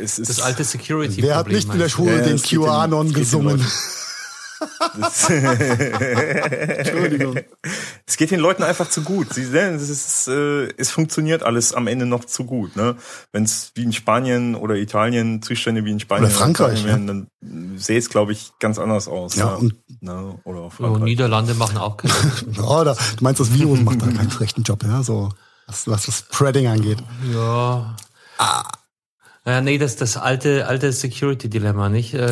es ist Das alte Security. Wer hat nicht in der Schule Ja, den QAnon gesungen? [laughs] Entschuldigung. es geht den Leuten einfach zu gut. Sie sehen, es, ist, äh, es funktioniert alles am Ende noch zu gut. Ne? Wenn es wie in Spanien oder Italien Zustände wie in Spanien Oder Frankreich, Italien wären, dann sähe es, glaube ich, ganz anders aus. Ja, ne? und- ne? Oder auch Oh, Frankreich. Niederlande machen auch keine. [laughs] Ja, da, du meinst, das Virus macht da keinen schlechten Job, ja, so, was, was das Spreading angeht. Ja. Ja, nee, das das alte alte Security Dilemma, nicht? Äh,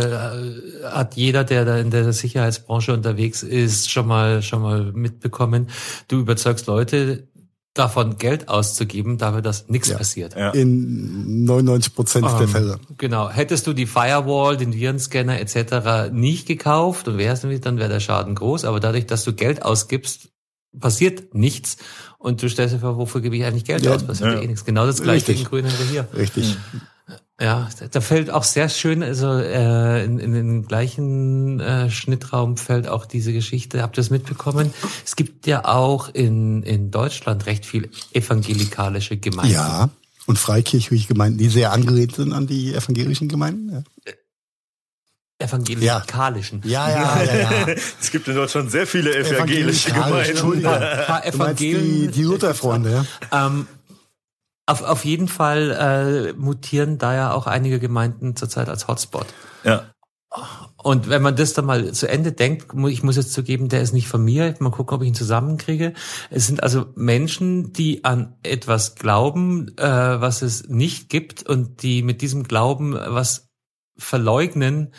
hat jeder, der da in der Sicherheitsbranche unterwegs ist, schon mal schon mal mitbekommen. Du überzeugst Leute davon Geld auszugeben, dafür dass nichts Ja. passiert. Ja. In 99 Prozent der Ähm, Fälle. Genau. Hättest du die Firewall, den Virenscanner etc. nicht gekauft und wärst nicht, dann wäre der Schaden groß. Aber dadurch, dass du Geld ausgibst, passiert nichts. Und du stellst dir vor, wofür gebe ich eigentlich Geld Ja, aus? Passiert ja. eh nichts. Genau das gleiche Richtig. in Grün haben wir hier. Richtig. Ja, da- fällt auch sehr schön, also äh, in, in den gleichen äh, Schnittraum fällt auch diese Geschichte. Habt ihr das mitbekommen? Es gibt ja auch in, in Deutschland recht viel evangelikalische Gemeinden. Ja. Und freikirchliche Gemeinden, die sehr angelehnt sind an die evangelischen Gemeinden. Evangelikalischen. Ja, ja, ja, ja. ja. [laughs] Es gibt in Deutschland sehr viele evangelische Gemeinden. Entschuldigung. Ein paar Du meinst die, Evangelien. die Lutherfreunde, ja? Ähm, auf, auf jeden Fall äh, mutieren da ja auch einige Gemeinden zurzeit als Hotspot. Ja. Und wenn man das dann mal zu Ende denkt, ich muss jetzt zugeben, der ist nicht von mir. Mal gucken, ob ich ihn zusammenkriege. Es sind also Menschen, die an etwas glauben, äh, was es nicht gibt und die mit diesem Glauben was verleugnen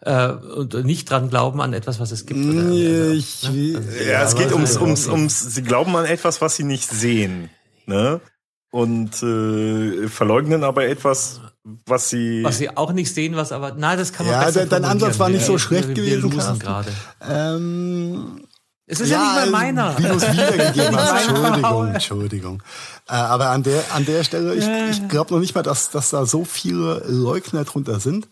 äh, und nicht dran glauben an etwas, was es gibt. oder- Ich, ne? Also, Ja, es aber- geht ums, also- ums, ums, sie glauben an etwas, was sie nicht sehen. Ne? Und äh, verleugnen aber etwas, was sie. Was sie auch nicht sehen, was aber, na, das kann man Ja, besser dein- dein Ansatz war nicht so schlecht wir, gewesen, gerade. Ähm, Es ist ja, nicht mal meiner. Wie du es wiedergegeben [laughs] hast. Entschuldigung. Entschuldigung. Äh, aber an der, an der Stelle, ich, ich glaube noch nicht mal, dass, dass da so viele Leugner drunter sind,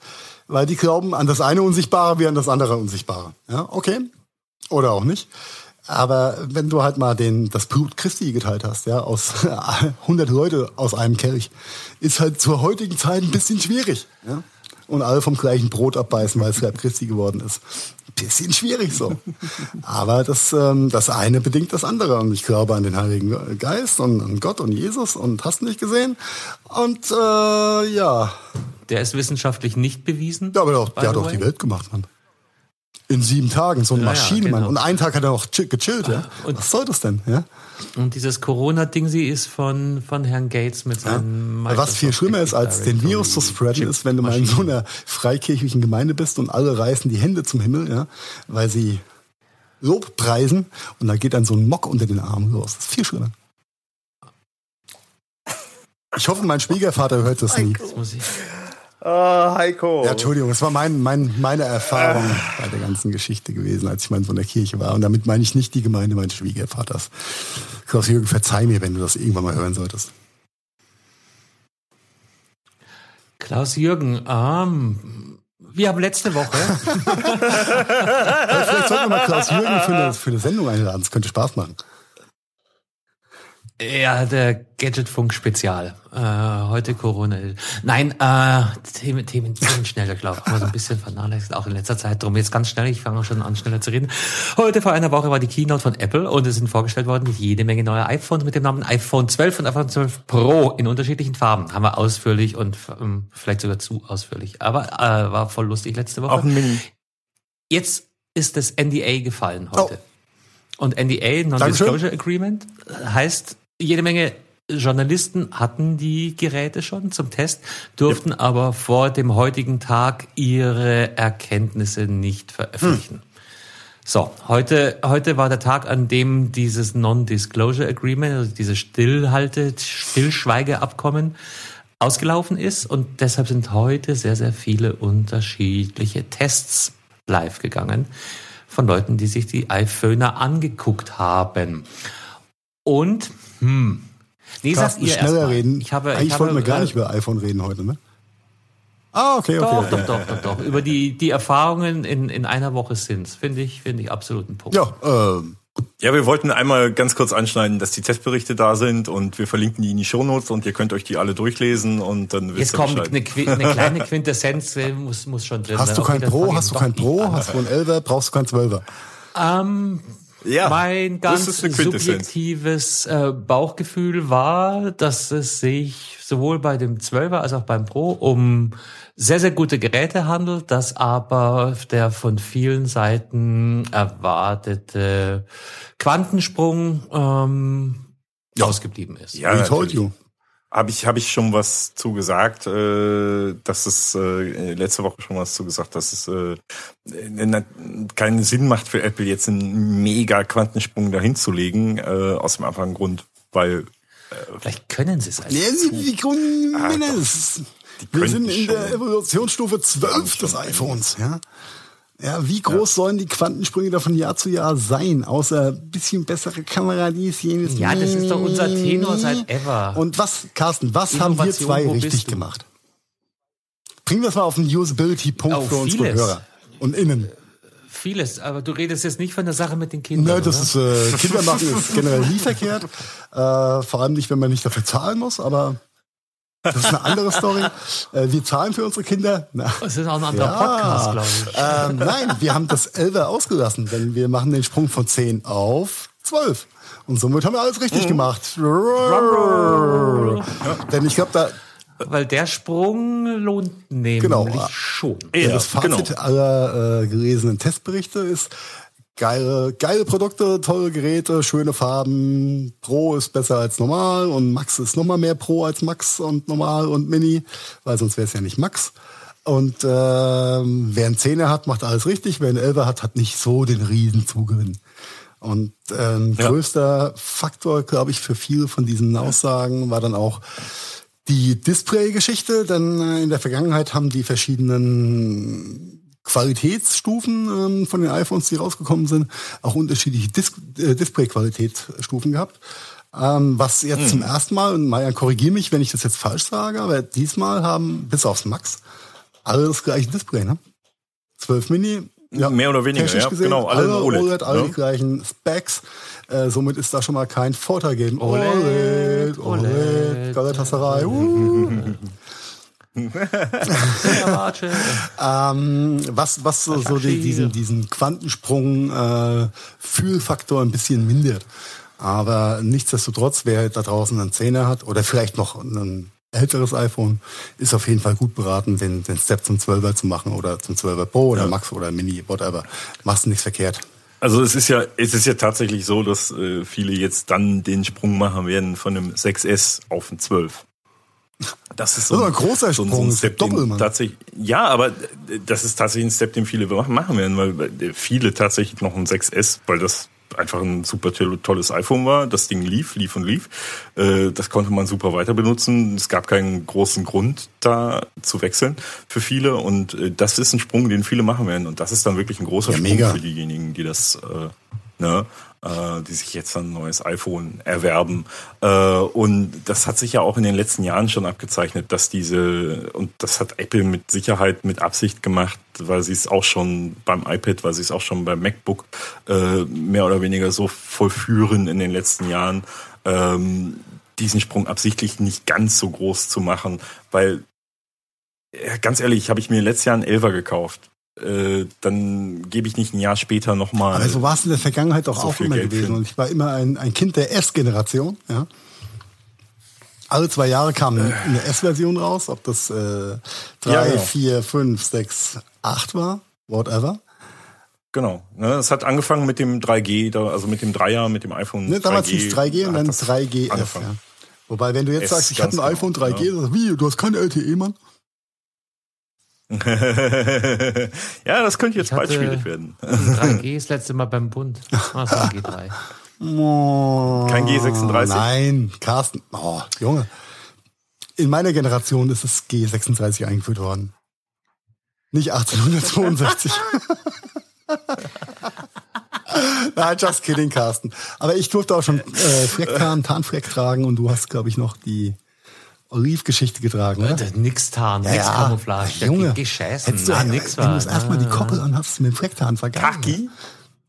weil die glauben an das eine Unsichtbare wie an das andere Unsichtbare. Ja, okay. Oder auch nicht. Aber wenn du halt mal den, das Blut Christi geteilt hast, ja, aus [laughs] 100 Leute aus einem Kelch, ist halt zur heutigen Zeit ein bisschen schwierig, ja. Und alle vom gleichen Brot abbeißen, weil es Leib Christi geworden ist. Bisschen schwierig so. Aber das, ähm, das eine bedingt das andere. Und ich glaube an den Heiligen Geist und an Gott und Jesus und hast nicht gesehen. Und äh, ja, Der ist wissenschaftlich nicht bewiesen. ja, aber der, by der hat auch die Welt gemacht, Mann. In sieben Tagen, so eine Ja, ja, Maschine, Mann. genau. Und einen Tag hat er chill- gechillt, ja. und- Was soll das denn, ja? Und dieses Corona-Ding, sie ist von, von Herrn Gates mit seinem Weil Was viel schlimmer ist, als den Virus zu spreaden, ist, wenn du mal in so einer freikirchlichen Gemeinde bist und alle reißen die Hände zum Himmel, ja, weil sie Lob preisen und da geht dann so ein Mock unter den Armen los. Das ist viel schlimmer. Ich hoffe, mein Schwiegervater hört das nie. Das muss ich. Ah, Heiko. Ja, Entschuldigung, das war mein, mein, meine Erfahrung bei der ganzen Geschichte gewesen, als ich mal in so einer Kirche war. Und damit meine ich nicht die Gemeinde meines Schwiegervaters. Klaus-Jürgen, verzeih mir, wenn du das irgendwann mal hören solltest. Klaus-Jürgen, ähm, wir haben letzte Woche, [laughs] vielleicht sollten wir mal Klaus-Jürgen für eine, für eine Sendung einladen. Das könnte Spaß machen. Ja, der Gadgetfunk-Spezial. Äh, heute Corona. Nein, äh, Themen, Themen, Themen schneller, glaube ich. Haben wir so ein bisschen vernachlässigt, auch in letzter Zeit. Drum jetzt ganz schnell, ich fange auch schon an, schneller zu reden. Heute vor einer Woche war die Keynote von Apple und es sind vorgestellt worden jede Menge neue iPhones mit dem Namen iPhone 12 und iPhone 12 Pro in unterschiedlichen Farben. Haben wir ausführlich und ähm, vielleicht sogar zu ausführlich. Aber äh, war voll lustig letzte Woche. Auch Mini. Jetzt ist das NDA gefallen heute. Oh. Und NDA, Non-Disclosure Agreement, heißt, jede Menge Journalisten hatten die Geräte schon zum Test, durften aber vor dem heutigen Tag ihre Erkenntnisse nicht veröffentlichen. So, heute, heute war der Tag, an dem dieses Non-Disclosure Agreement, also dieses Stillhalte, Stillschweigeabkommen ausgelaufen ist und deshalb sind heute sehr, sehr viele unterschiedliche Tests live gegangen von Leuten, die sich die iPhoner angeguckt haben. Und, hm, nee, sagt Carsten, ihr schneller reden. Ich habe, Eigentlich ich habe, wollten wir gar äh, nicht über iPhone reden heute, ne? Ah, okay, okay. Doch, doch, doch, doch, doch. Über die, die Erfahrungen in, in einer Woche sind's. Finde ich, finde ich absolut ein Punkt. Ja, ähm, Ja, wir wollten einmal ganz kurz anschneiden, dass die Testberichte da sind und wir verlinken die in die Shownotes und ihr könnt euch die alle durchlesen und dann wisst Jetzt kommt eine, eine, [laughs] kleine Quintessenz, äh, muss, muss schon drin Hast du kein Pro, hast du kein Pro, hast du ein Elver, brauchst du kein Zwölfer? Ähm, ja, mein ganz subjektives äh, Bauchgefühl war, dass es sich sowohl bei dem 12er als auch beim Pro um sehr, sehr gute Geräte handelt, dass aber der von vielen Seiten erwartete Quantensprung ähm, ja. ausgeblieben ist. Ja, We told you. Habe ich, hab ich schon was zugesagt, äh, dass es äh, letzte Woche schon was zugesagt, dass es äh, keinen Sinn macht für Apple jetzt einen mega Quantensprung dahin zu legen, äh, aus dem einfachen Grund, weil äh, Vielleicht können sie es einfach. Ja, sie, wie können ah, es? Wir sind in der Evolutionsstufe 12 des iPhones, ja. Ja, wie groß ja. sollen die Quantensprünge da von Jahr zu Jahr sein? Außer ein bisschen bessere Kamera, dies, jenes. Ja, das ist doch unser Tenor seit ever. Und was, Carsten, was Innovation, haben wir zwei richtig gemacht? Bringen wir es mal auf den Usability-Punkt oh, für unsere vieles. Hörer und Innen. Vieles, aber du redest jetzt nicht von der Sache mit den Kindern. Nein, das oder? ist, äh, Kinder machen ist generell nie verkehrt. [laughs] Äh, vor allem nicht, wenn man nicht dafür zahlen muss, aber das ist eine andere Story. [laughs] Äh, wir zahlen für unsere Kinder. Das ist auch ein anderer ja, Podcast, glaube ich. Ähm, nein, wir haben das 11 ausgelassen, denn wir machen den Sprung von 10 auf 12. Und somit haben wir alles richtig mhm. gemacht. Denn ich glaube, da, weil der Sprung lohnt nämlich genau. schon. Ja, das Fazit genau. aller äh, gelesenen Testberichte ist, geile, geile Produkte, tolle Geräte, schöne Farben. Pro ist besser als normal und Max ist nochmal mehr Pro als Max und normal und Mini, weil sonst wäre es ja nicht Max. Und äh, wer einen Zehner hat, macht alles richtig. Wer einen Elfer hat, hat nicht so den riesen Zugewinn. Und ähm, ja. größter Faktor, glaube ich, für viele von diesen Aussagen war dann auch die Display-Geschichte. Denn äh, in der Vergangenheit haben die verschiedenen Qualitätsstufen ähm, von den iPhones, die rausgekommen sind, auch unterschiedliche Dis äh, Display-Qualitätsstufen gehabt. Ähm, was jetzt hm. zum ersten Mal, und Marian, korrigiere mich, wenn ich das jetzt falsch sage, aber diesmal haben, bis aufs Max, alle das gleiche Display, ne? 12 Mini, ja, mehr oder weniger, ja, gesehen, genau, alle, alle OLED, OLED alle ja. die gleichen Specs. Äh, somit ist da schon mal kein Vorteil geben. OLED, OLED, OLED, geile Tasserei. Uh. Ähm, was was so, so die, diesen, diesen Quantensprung äh, Fühlfaktor ein bisschen mindert. Aber nichtsdestotrotz, wer da draußen einen Zehner hat oder vielleicht noch ein älteres iPhone, ist auf jeden Fall gut beraten, den, den Step zum 12er zu machen oder zum 12er Pro oder ja. Max oder Mini, whatever. Machst du nichts verkehrt. Also es ist ja, es ist ja tatsächlich so, dass äh, viele jetzt dann den Sprung machen werden von einem 6S auf ein 12. Das ist so ein, ein großer Sprung, so ein Step, Doppelmann. Tatsächlich, ja, aber das ist tatsächlich ein Step, den viele machen werden, weil viele tatsächlich noch ein 6S, weil das einfach ein super tolles iPhone war. Das Ding lief, lief und lief. Äh, das konnte man super weiter benutzen. Es gab keinen großen Grund, da zu wechseln für viele. Und äh, das ist ein Sprung, den viele machen werden. Und das ist dann wirklich ein großer ja, Sprung mega. für diejenigen, die das äh, ne, äh, die sich jetzt ein neues iPhone erwerben. Äh, und das hat sich ja auch in den letzten Jahren schon abgezeichnet, dass diese, und das hat Apple mit Sicherheit mit Absicht gemacht, weil sie es auch schon beim iPad, weil sie es auch schon beim MacBook äh, mehr oder weniger so vollführen in den letzten Jahren, ähm, diesen Sprung absichtlich nicht ganz so groß zu machen, weil ganz ehrlich, habe ich mir letztes Jahr einen Elver gekauft äh, dann gebe ich nicht ein Jahr später nochmal. Aber so war es in der Vergangenheit doch so auch immer Geld gewesen. Und ich war immer ein, ein Kind der S-Generation. Ja. Alle zwei Jahre kam äh. eine S-Version raus, ob das äh, 3, ja, genau. 4, 5, 6, 8 war, whatever. Genau. Ne, es hat angefangen mit dem 3G, also mit dem Dreier, mit dem iPhone. Ne, damals 3G, hieß 3G und dann 3GS. Ja. Wobei, wenn du jetzt S sagst, ich habe ein iPhone 3G, ja. wie, du hast keine LTE, Mann? [laughs] ja, das könnte jetzt bald schwierig werden. 3G das letzte Mal beim Bund. Ah, das war G3. Oh, Kein G36. Nein, Carsten. Oh, Junge. In meiner Generation ist das G36 eingeführt worden. Nicht 1862. [laughs] Nein, just kidding, Carsten. Aber ich durfte auch schon äh, Flecktarn, Tarnfleck tragen und du hast, glaube ich, noch die Olivgeschichte getragen, oder? Äh, nix Tarn, ja, nix ja. Camouflage. Junge, gescheißen. Hättest du, Na, nix wenn du erstmal die Koppel anhast mit dem Flecktarn vergangen. Kaki?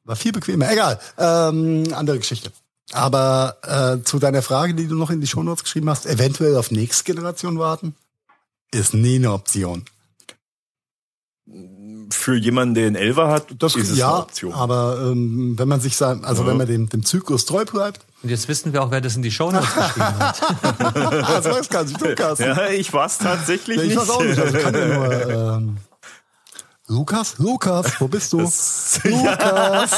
War viel bequemer. Egal. Ähm, andere Geschichte. Aber äh, zu deiner Frage, die du noch in die Shownotes geschrieben hast, eventuell auf nächste Generation warten, ist nie eine Option. Für jemanden, der einen Elfer hat, Das ist es ja, eine Option. aber ähm, wenn man sich sein, also Ja. wenn man dem, dem Zyklus treu bleibt, Und jetzt wissen wir auch, wer das in die Shownotes [laughs] geschrieben hat. das weiß gar nicht, du Carsten. ja, ich war es tatsächlich Ja, ich nicht. weiß auch nicht, also kann ja nur ähm, Lukas, Lukas, wo bist du? [laughs] Lukas.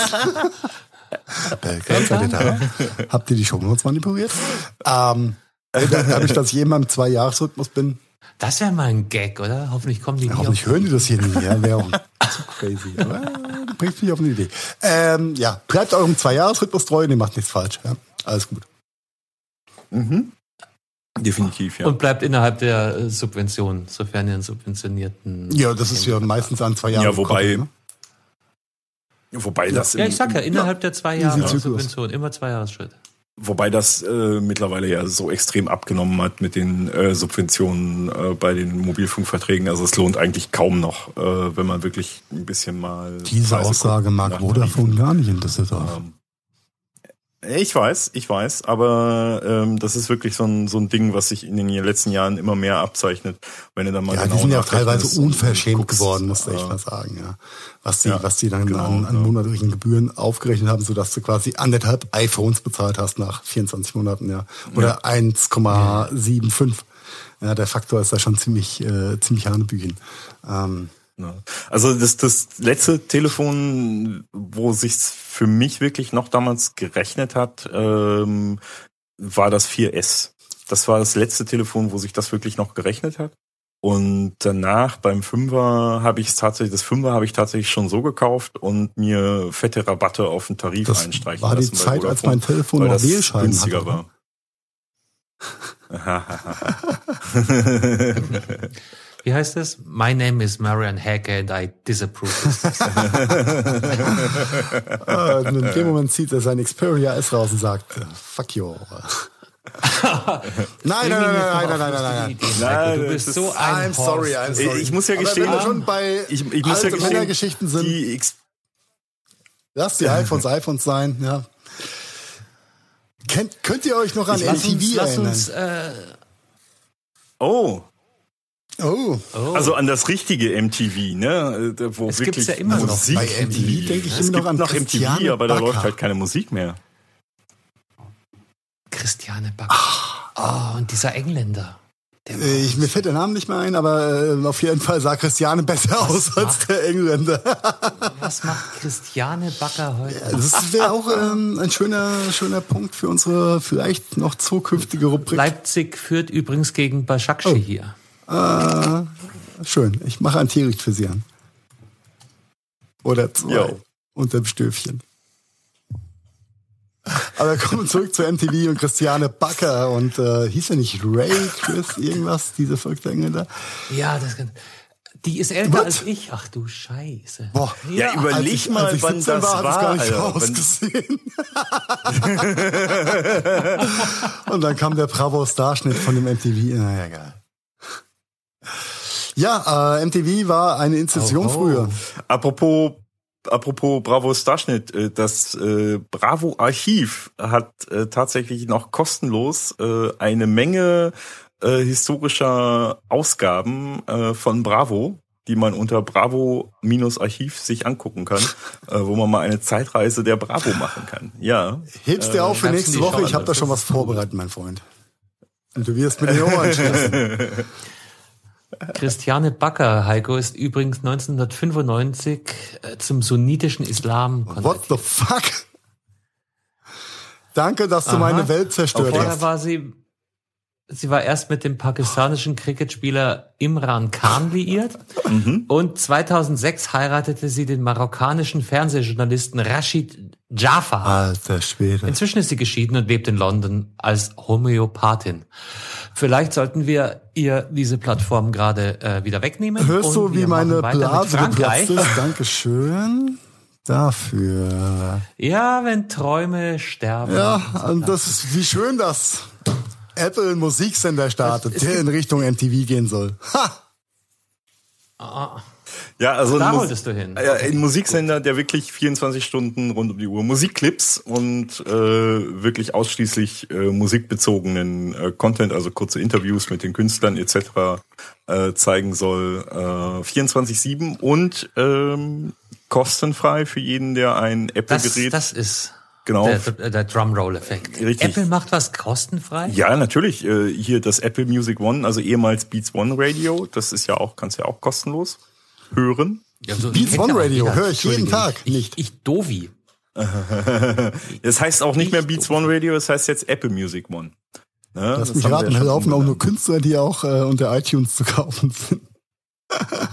Belka, seid ihr da? Habt ihr die Shownotes manipuliert? Ähm, äh, da- dadurch, dass ich immer im Zwei-Jahres-Rhythmus bin, Das wäre mal ein Gag, oder? Hoffentlich kommen die nie hoffentlich auf. hören die das hier nie. Ja, wäre auch [laughs] zu crazy. Aber äh, du bringst mich auf eine Idee. Ähm, ja, bleibt eurem Zwei-Jahres-Rhythmus treu und ihr macht nichts falsch. Ja, alles gut. Mhm. Definitiv, ja. Und bleibt innerhalb der äh, Subvention, sofern ihr einen subventionierten. Ja, das ist ja meistens an zwei Jahren. Ja, wobei- gekoppelt, Wobei das, Ja, ich sag ja, innerhalb der zwei Jahre. Subvention, immer zwei Jahresschritt. Wobei das äh, mittlerweile ja so extrem abgenommen hat mit den äh, Subventionen äh, bei den Mobilfunkverträgen. Also es lohnt eigentlich kaum noch, äh, wenn man wirklich ein bisschen mal. Diese Preise Aussage mag Vodafone gar nicht in Düsseldorf. Ähm, Ich weiß, ich weiß, aber ähm, das ist wirklich so ein, so ein Ding, was sich in den letzten Jahren immer mehr abzeichnet. Wenn du dann mal Ja, genau die sind ja auch teilweise unverschämt guckst, geworden, muss ich echt äh, mal sagen, ja. Was die, Ja, was die dann genau, an, an ja. monatlichen Gebühren aufgerechnet haben, sodass du quasi anderthalb iPhones bezahlt hast nach 24 Monaten, ja. Oder 1,75. Ja, der Faktor ist da schon ziemlich, äh, ziemlich hanebüchen. Ähm, Ja. Also das, das letzte Telefon, wo sich's für mich wirklich noch damals gerechnet hat, ähm, war das 4S. Das war das letzte Telefon, wo sich das wirklich noch gerechnet hat. Und danach beim Fünfer habe ich es tatsächlich, das Fünfer habe ich tatsächlich schon so gekauft und mir fette Rabatte auf den Tarif Das einstreichen war die lassen bei Zeit, als Vodafone, mein Telefon noch das Wählscheiben günstiger hatte, war. [laughs] [laughs] Wie heißt es? My name is Marian Hacker and I disapprove this. [laughs] Und in dem Moment zieht er sein Xperia S raus und sagt, äh, fuck you. [laughs] nein, nein, nein, nein, nein, nein, nein, nein, nein. Nein, du bist ist- so ein I'm sorry, I'm sorry. Ich muss ja Aber gestehen, wenn wir schon bei ich, ich muss ja Männergeschichten sind, die X Lass die iPhones iPhones sein, ja. Kennt, könnt ihr euch noch an Lass uns, MTV lass erinnern? uns äh, Oh, oh, oh, Also an das richtige MTV, ne? äh, Wo Es wirklich gibt's ja immer noch Musik bei MTV denke ich es immer noch an noch Christiane MTV, aber da läuft halt keine Musik mehr. Christiane Backer. Oh, und dieser Engländer. Der ich, mir fällt der Name nicht mehr ein, aber äh, auf jeden Fall sah Christiane besser aus als macht- der Engländer. was macht Christiane Backer heute? Das wäre auch ähm, ein schöner, schöner Punkt für unsere vielleicht noch zukünftige Rubrik. Leipzig führt übrigens gegen Başakşehir hier. Äh, schön, ich mache ein Teelicht für Sie an. Oder zwei. Jo. Unterm Stöfchen. Aber kommen wir zurück zu MTV und Christiane Backer und äh, hieß er nicht Ray, Chris, irgendwas, diese verrückte Engländer? Ja, das kann. Die ist älter What? als ich. Ach du Scheiße. Boah, Ja, überleg als ich, mal, als ich wann 17 das war, war, gar nicht Alter. [laughs] Und dann kam der Bravo-Starschnitt von dem MTV. Na, egal. Ja, äh, MTV war eine Institution Oh, oh. früher. Apropos Apropos Bravo Starschnitt, äh, das äh, Bravo Archiv hat äh, tatsächlich noch kostenlos eine Menge historischer Ausgaben von Bravo, die man unter Bravo-Archiv sich angucken kann, wo man mal eine Zeitreise der Bravo machen kann. Ja. Hebst dir auf für nächste Woche. Ich habe da schon was vorbereitet, mein Freund. Und du wirst mit den Ohren [laughs] schließen. Christiane Backer, Heiko, ist übrigens 1995 äh, zum sunnitischen Islam What konvertiert. the fuck? Danke, dass du Aha. meine Welt zerstört Vorher hast. war sie, sie war erst mit dem pakistanischen Cricketspieler Imran Khan liiert Mhm. und 2006 heiratete sie den marokkanischen Fernsehjournalisten Rashid Jafar. Alter Schwede. Inzwischen ist sie geschieden und lebt in London als Homöopathin. Vielleicht sollten wir ihr diese Plattform gerade äh, wieder wegnehmen. Hörst du, wie meine Blase geplatzt ist? [laughs] Dankeschön dafür. Ja, wenn Träume sterben. Ja, und das ist, wie schön, dass Apple Musiksender startet, der in Richtung MTV gehen soll. Ha! Ja, also Da wolltest du hin. Ja, ein Musiksender, der wirklich 24 Stunden rund um die Uhr Musikclips und äh, wirklich ausschließlich äh, musikbezogenen äh, Content, also kurze Interviews mit den Künstlern etc. Äh, zeigen soll. Äh, 24/7 und ähm, kostenfrei für jeden, der ein Das, Apple-Gerät. das ist Genau. der, der, Drumroll-Effekt. Richtig. Apple macht was kostenfrei? Ja, natürlich. Äh, hier das Apple Music One, also ehemals Beats One Radio, das ist ja auch, kannst du ja auch kostenlos hören. Ja, so- Beats One Radio höre ich jeden Tag. Ich, Nicht. ich Dovi. [laughs] Das heißt auch nicht mehr Ich Beats. One Radio, das heißt jetzt Apple Music One. Ne? Lass Das mich raten, schon laufen auch nur. Künstler, die auch äh, unter iTunes zu kaufen sind. [laughs]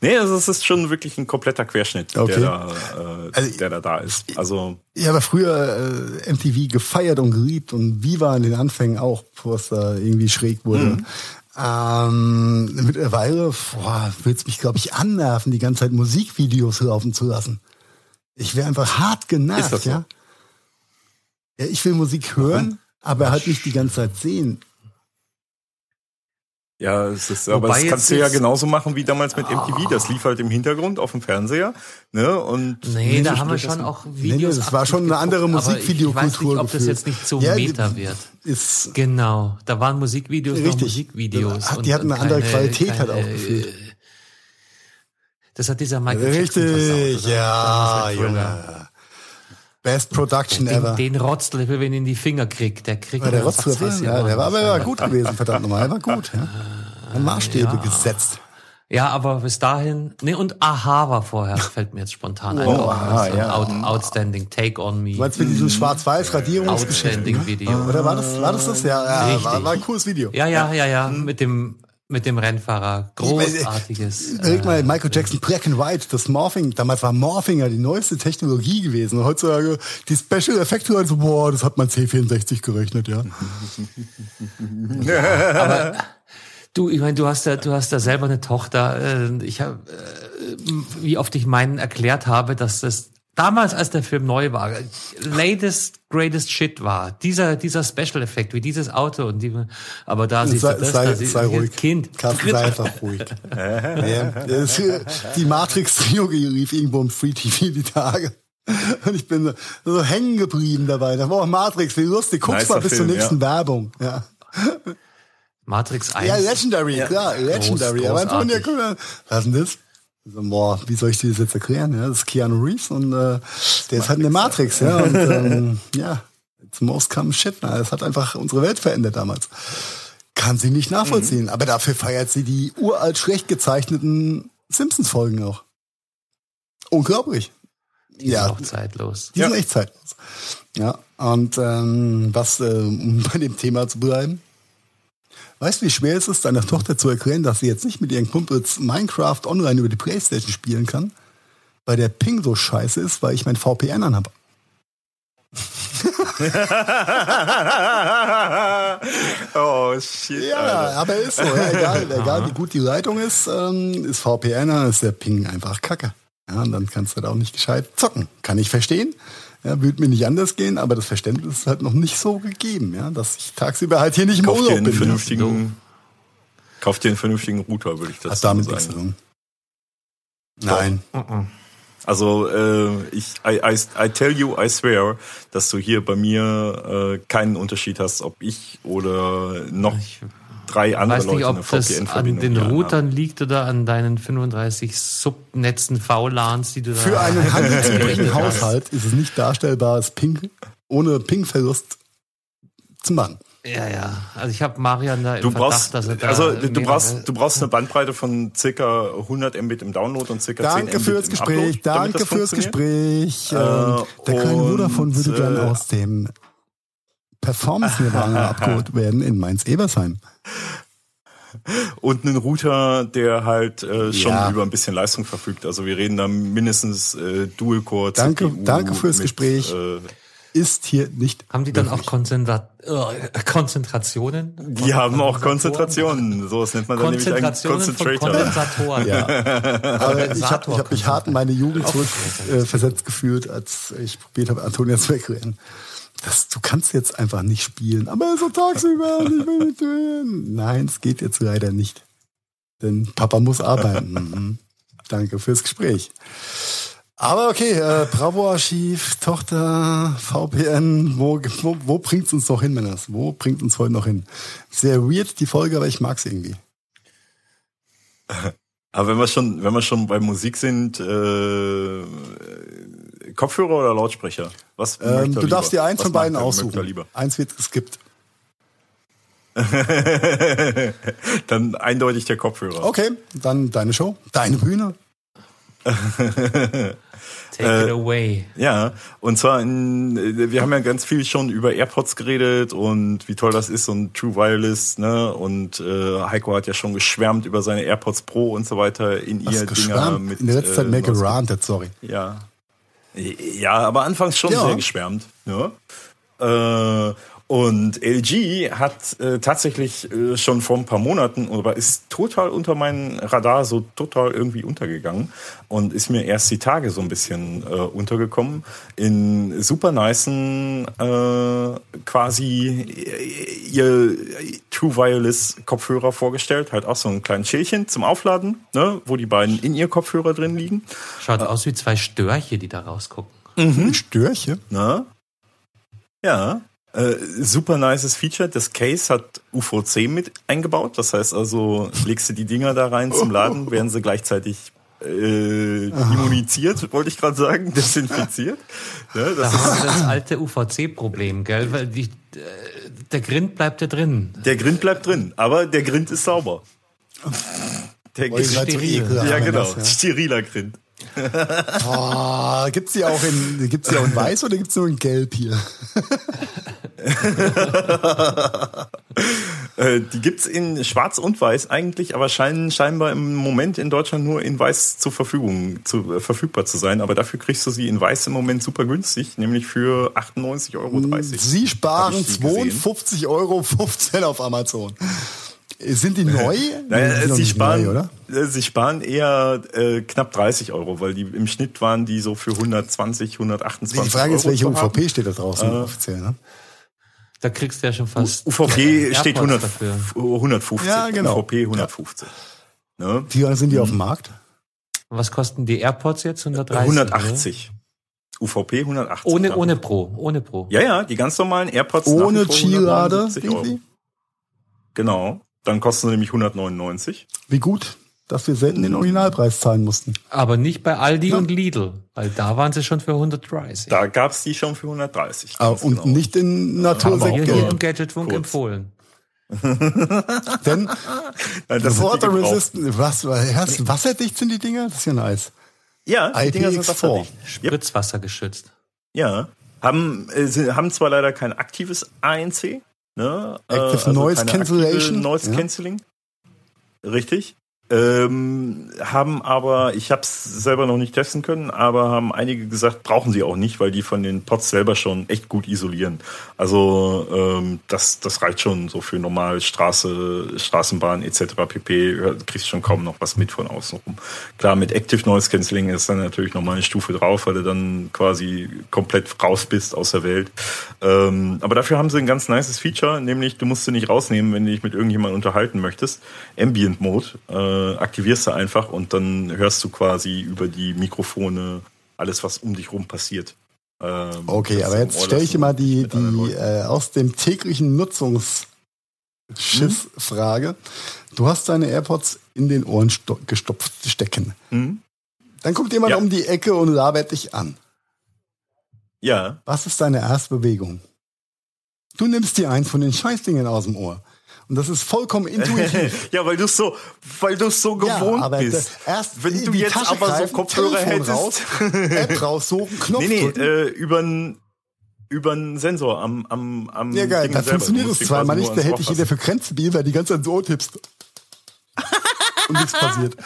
nee, also es ist schon wirklich ein kompletter Querschnitt, Okay. der, da, äh, Also, der da da ist. Also Ich habe früher äh, MTV gefeiert und geliebt und Viva in den Anfängen auch, bevor es da irgendwie schräg wurde. Mhm. Ähm, mittlerweile will es mich, glaube ich, annerven, die ganze Zeit Musikvideos laufen zu lassen. Ich wäre einfach hart genervt, so? ja. Ja, ich will Musik hören, aber halt nicht die ganze Zeit sehen. Ja, es ist, aber das kannst du ja genauso machen wie damals mit MTV. Das lief halt im Hintergrund auf dem Fernseher. Ne? Und Nee, da haben wir schon auch Videos. nee, das war schon eine andere Musikvideokultur. Ich weiß nicht, ob das jetzt nicht so Ja, Meta die- wird. Ist Genau, da waren Musikvideos noch Richtig. Musikvideos. Die und- hatten eine und andere keine- Qualität halt keine, auch gefühlt. äh, Das hat dieser Michael Jackson richtig, ja. Junge. Best Production ever. Den, den Rotzlöffel, wenn ihn in die Finger kriegt, der kriegt Ja, der Ratzfatz ja, der war an. aber gut gewesen, verdammt nochmal. Der war gut, ja. Hat Maßstäbe Ja. gesetzt. Ja, aber bis dahin, nee, und Aha war vorher, [laughs] fällt mir jetzt spontan ein. Oh, Aha, so ein ja. Out, outstanding Take on Me. Du meinst mit diesem Schwarz-Weiß-Radierungsgeschichte? Outstanding Ne? Video. Oder war das, war das das? Ja, ja war, war ein cooles Video. Ja, ja, ja, ja, mit dem, mit dem Rennfahrer. Großartiges. [laughs] Überleg äh, mal, Michael Jackson, Black and White, das Morphing, damals war Morphing ja die neueste Technologie gewesen. Und heutzutage, die Special Effekte, Leute so, boah, das hat man C64 gerechnet, ja. [laughs] Du, ich meine, du hast ja, du hast da selber eine Tochter. äh, Ich habe, wie oft ich meinen erklärt habe, dass das damals, als der Film neu war, latest greatest shit war. Dieser dieser Special Effekt, wie dieses Auto und die, aber da siehst Sei, du das, sei, da sei du ruhig. Kind. Carsten, sei einfach ruhig. [laughs] ja, das, die Matrix-Trilogie lief irgendwo im Free TV die Tage. Und ich bin so, so hängen geblieben dabei. Da war Matrix, wie lustig. Guck's Nicer mal bis Film, zur nächsten ja. Werbung. Ja. Matrix 1. Ja, Legendary, klar, Legendary. Aber einfach nur, großartig. guck mal, was ist denn das? So, boah, wie soll ich dir das jetzt erklären? Ja, das ist Keanu Reeves und äh, der ist halt eine Matrix, ja. Und [laughs] ähm, ja, it's most come shit. Na, das hat einfach unsere Welt verändert damals. Kann sie nicht nachvollziehen. Aber dafür feiert sie die uralt schlecht gezeichneten Simpsons-Folgen auch. Unglaublich. Die ja. auch zeitlos. Die sind echt zeitlos. Ja, und ähm, was, äh, um [laughs] bei dem Thema zu bleiben. Weißt du, wie schwer es ist, deiner Tochter zu erklären, dass sie jetzt nicht mit ihren Kumpels Minecraft online über die Playstation spielen kann, weil der Ping so scheiße ist, weil ich mein VPN an habe. [laughs] oh shit. Ja, Alter. aber ist so. Ja, egal, [laughs] egal wie gut die Leitung ist, ähm, ist VPN, dann ist der Ping einfach kacke. Ja, und dann kannst du halt auch nicht gescheit zocken. Kann ich verstehen. Ja, würde mir nicht anders gehen, aber das Verständnis ist halt noch nicht so gegeben, ja, dass ich tagsüber halt hier nicht im Kauf dir Urlaub einen bin. vernünftigen, kauf dir einen vernünftigen Router, würde ich das Hat damit nichts zu sagen. tun. Nein. Also äh, ich, I, I, I tell you, I swear, dass du hier bei mir äh, keinen Unterschied hast, ob ich oder noch Ich drei andere weiß nicht, Leute eine ob das an VPN-Verbindung den. Routern liegt oder an deinen 35 Subnetzen VLANs, die du da Für einen handelsüblichen. [laughs] Haushalt ist es nicht darstellbar, es Ping ohne Pingverlust zu machen. Ja, ja. Also ich habe Marian da im Du Verdacht, brauchst, dass er da also du brauchst, du brauchst eine Bandbreite von circa 100 Mbit im Download und circa 10 Danke Mbit fürs im Gespräch, Upload, danke fürs. Gespräch. Ähm, der kleine und, Bruder von würde äh, gerne aus dem Performance-Nirvana [laughs] abgeholt werden in Mainz-Ebersheim. Und einen Router, der halt äh, schon Ja. über ein bisschen Leistung verfügt. Also wir reden da mindestens äh, Dual-Core, Danke- CPU danke fürs mit, Gespräch. Äh, Ist hier nicht. Haben die dann auch möglich. Konzentra äh, Konzentrationen? die haben auch Konzentrationen. So was nennt man dann nämlich von Concentrator. Kondensatoren. Ja. [laughs] Aber ich habe hab mich hart in meine Jugend zurückversetzt äh, versetzt gefühlt, als ich probiert habe, Antonia zu wegrennen. Das, du kannst jetzt einfach nicht spielen, aber so tagsüber, ich will nicht hören. Nein, es geht jetzt leider nicht. Denn Papa muss arbeiten. [laughs] mhm. Danke fürs Gespräch. Aber okay, äh, Bravo-Archiv, Tochter, VPN, wo, wo, wo bringt's uns noch hin, Männers? Wo bringt uns heute noch hin? Sehr weird, die Folge, aber ich mag's irgendwie. [laughs] Aber wenn wir schon, wenn wir schon bei Musik sind, äh, Kopfhörer oder Lautsprecher? Was Ähm, du lieber? darfst dir eins Was von beiden mag aussuchen. Eins wird geskippt. [laughs] Dann eindeutig der Kopfhörer. Okay, dann deine Show, deine Bühne. [laughs] Take Äh, it away. Ja, und zwar, in, äh, wir haben ja ganz viel schon über AirPods geredet und wie toll das ist und True Wireless, ne? Und äh, Heiko hat ja schon geschwärmt über seine AirPods Pro und so weiter in Hast ihr Dinger geschwärmt. mit. In der letzten Zeit mehr neues- gerantet, sorry. Ja. Ja, aber anfangs schon Ja. sehr geschwärmt. Ja. Äh, und LG hat äh, tatsächlich äh, schon vor ein paar Monaten, aber ist total unter meinen Radar so total irgendwie untergegangen und ist mir erst die Tage so ein bisschen äh, untergekommen. In super nicen äh, quasi äh, ihr True Wireless Kopfhörer vorgestellt, halt auch so ein kleines Schälchen zum Aufladen, ne, wo die beiden in ihr Kopfhörer drin liegen. Schaut aus wie zwei Störche, die da rausgucken. Mhm. Störche. Na? Ja. Äh, super nices Feature. Das Case hat UVC mit eingebaut. Das heißt also, legst du die Dinger da rein zum Laden, werden sie gleichzeitig äh, immuniziert, wollte ich gerade sagen, [laughs] desinfiziert. Ne, das Da ist, haben wir das alte UVC-Problem, gell? Weil die, äh, der Grind bleibt ja drin. der Grind bleibt drin, aber der Grind ist sauber. Der Grind, so steril. ja, genau. das, Steriler Grind. [laughs] Oh, gibt's die auch in, gibt's die auch in weiß oder gibt's nur in gelb hier? [laughs] Äh, die gibt's in Schwarz und Weiß eigentlich, aber scheinen scheinbar im Moment in Deutschland nur in Weiß zur Verfügung zu, äh, verfügbar zu sein. Aber dafür kriegst du sie in Weiß im Moment super günstig, nämlich für 98,30 Euro. Sie sparen Hab ich sie gesehen. 52,15 Euro auf Amazon. Sind die neu? [laughs] Naja, Die sie sparen, neu, oder? äh, sie sparen eher äh, knapp 30 Euro, weil die im Schnitt waren die so für 120, 128 Die Frage ist, Euro welche. UVP steht da draußen Äh, offiziell, ne? Da kriegst du ja schon fast. UVP [laughs] steht AirPods 100, dafür. 150. Ja, genau. UVP 150. Ne? Wie sind die auf dem Markt? Was kosten die AirPods jetzt? 130? 180. UVP 180. Oder? Ohne, Ja. ohne Pro. Ohne Pro. Ja, ja, die ganz normalen AirPods. Ohne Chilade? 179 Euro. irgendwie? Genau. Dann kosten sie nämlich 199. Wie gut, dass wir selten den Originalpreis zahlen mussten. Aber nicht bei Aldi und Lidl, weil da waren sie schon für 130. Da gab's die schon für 130. Ah, und genau. nicht in hier, hier Natursektgelb. im Gadgetfunk empfohlen. [laughs] [laughs] Denn Nein, das Water. Resistant, was, was, wasserdicht sind die Dinger? Das ist ja nice. Ja, die Dinger sind IPX4. wasserdicht. Spritzwasser geschützt. Ja. Haben, äh, sie haben zwar leider kein aktives ANC, ne? Active Noise keine Cancellation, aktive Noise ja. Cancelling. Richtig. Ähm, haben aber, ich habe es selber noch nicht testen können, aber haben einige gesagt, brauchen sie auch nicht, weil die von den Pods selber schon echt gut isolieren. Also ähm, das, das reicht schon so für normal Straße, Straßenbahn etc. pp. Ja, kriegst schon kaum noch was mit von außen rum. Klar, mit Active Noise Cancelling ist dann natürlich nochmal eine Stufe drauf, weil du dann quasi komplett raus bist aus der Welt. Ähm, aber dafür haben sie ein ganz nices Feature, nämlich du musst sie nicht rausnehmen, wenn du dich mit irgendjemandem unterhalten möchtest. Ambient Mode äh, aktivierst du einfach und dann hörst du quasi über die Mikrofone alles, was um dich rum passiert. Ähm, Okay, aber jetzt stelle ich dir mal die, die äh, aus dem täglichen Nutzungsschiss Frage. Du hast deine AirPods in den Ohren sto- gestopft stecken. Hm? Dann kommt jemand Ja. um die Ecke und labert dich an. Ja, Was ist deine erste Bewegung? Du nimmst dir eins von den Scheißdingen aus dem Ohr. Und das ist vollkommen intuitiv. [laughs] ja, weil du so, weil du so gewohnt aber bist. da- erst Wenn in du jetzt Tasche aber so greifen, Kopfhörer Telefon hättest. raus, App raussuchen, Knopf Nee, nee, drücken. äh, über einen über einen Sensor am am am ja geil, Ding dann selber. funktioniert es zweimal nicht, da hätte ich jeder Ohr für Grenzbier, weil die ganze Zeit so tippst. [laughs] Und nichts passiert.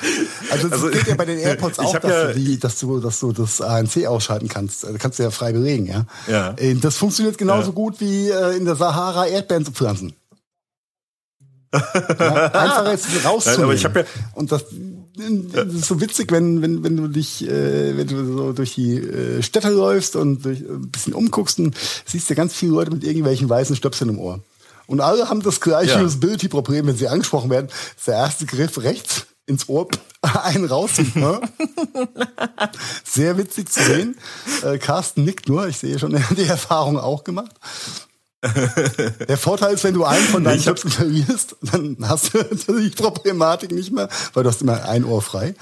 Also, Also, es geht ja bei den AirPods [laughs] auch, dass, ja- du die, dass, du, dass du das ANC ausschalten kannst. Also kannst du ja frei bewegen, ja. Ja. Äh, Das funktioniert genauso Ja. gut wie äh, in der Sahara Erdbeeren zu pflanzen. Ja, [laughs] einfacher ist es rauszunehmen. Nein, aber ich hab ja- Und das, das ist so witzig, wenn, wenn, wenn du dich, äh, wenn du so durch die äh, Städte läufst und durch, ein bisschen umguckst, und siehst du ganz viele Leute mit irgendwelchen weißen Stöpseln im Ohr. Und alle haben das gleiche Ja. Usability-Problem, wenn sie angesprochen werden. Ist der erste Griff rechts ins Ohr [laughs] einen rauszieht. Ne? [laughs] Sehr witzig zu sehen. Äh, Carsten nickt nur. Ich sehe schon, er hat die Erfahrung auch gemacht. [laughs] Der Vorteil ist, wenn du einen von deinen Töpfen verlierst, dann hast du [laughs] die Problematik nicht mehr, weil du hast immer ein Ohr frei.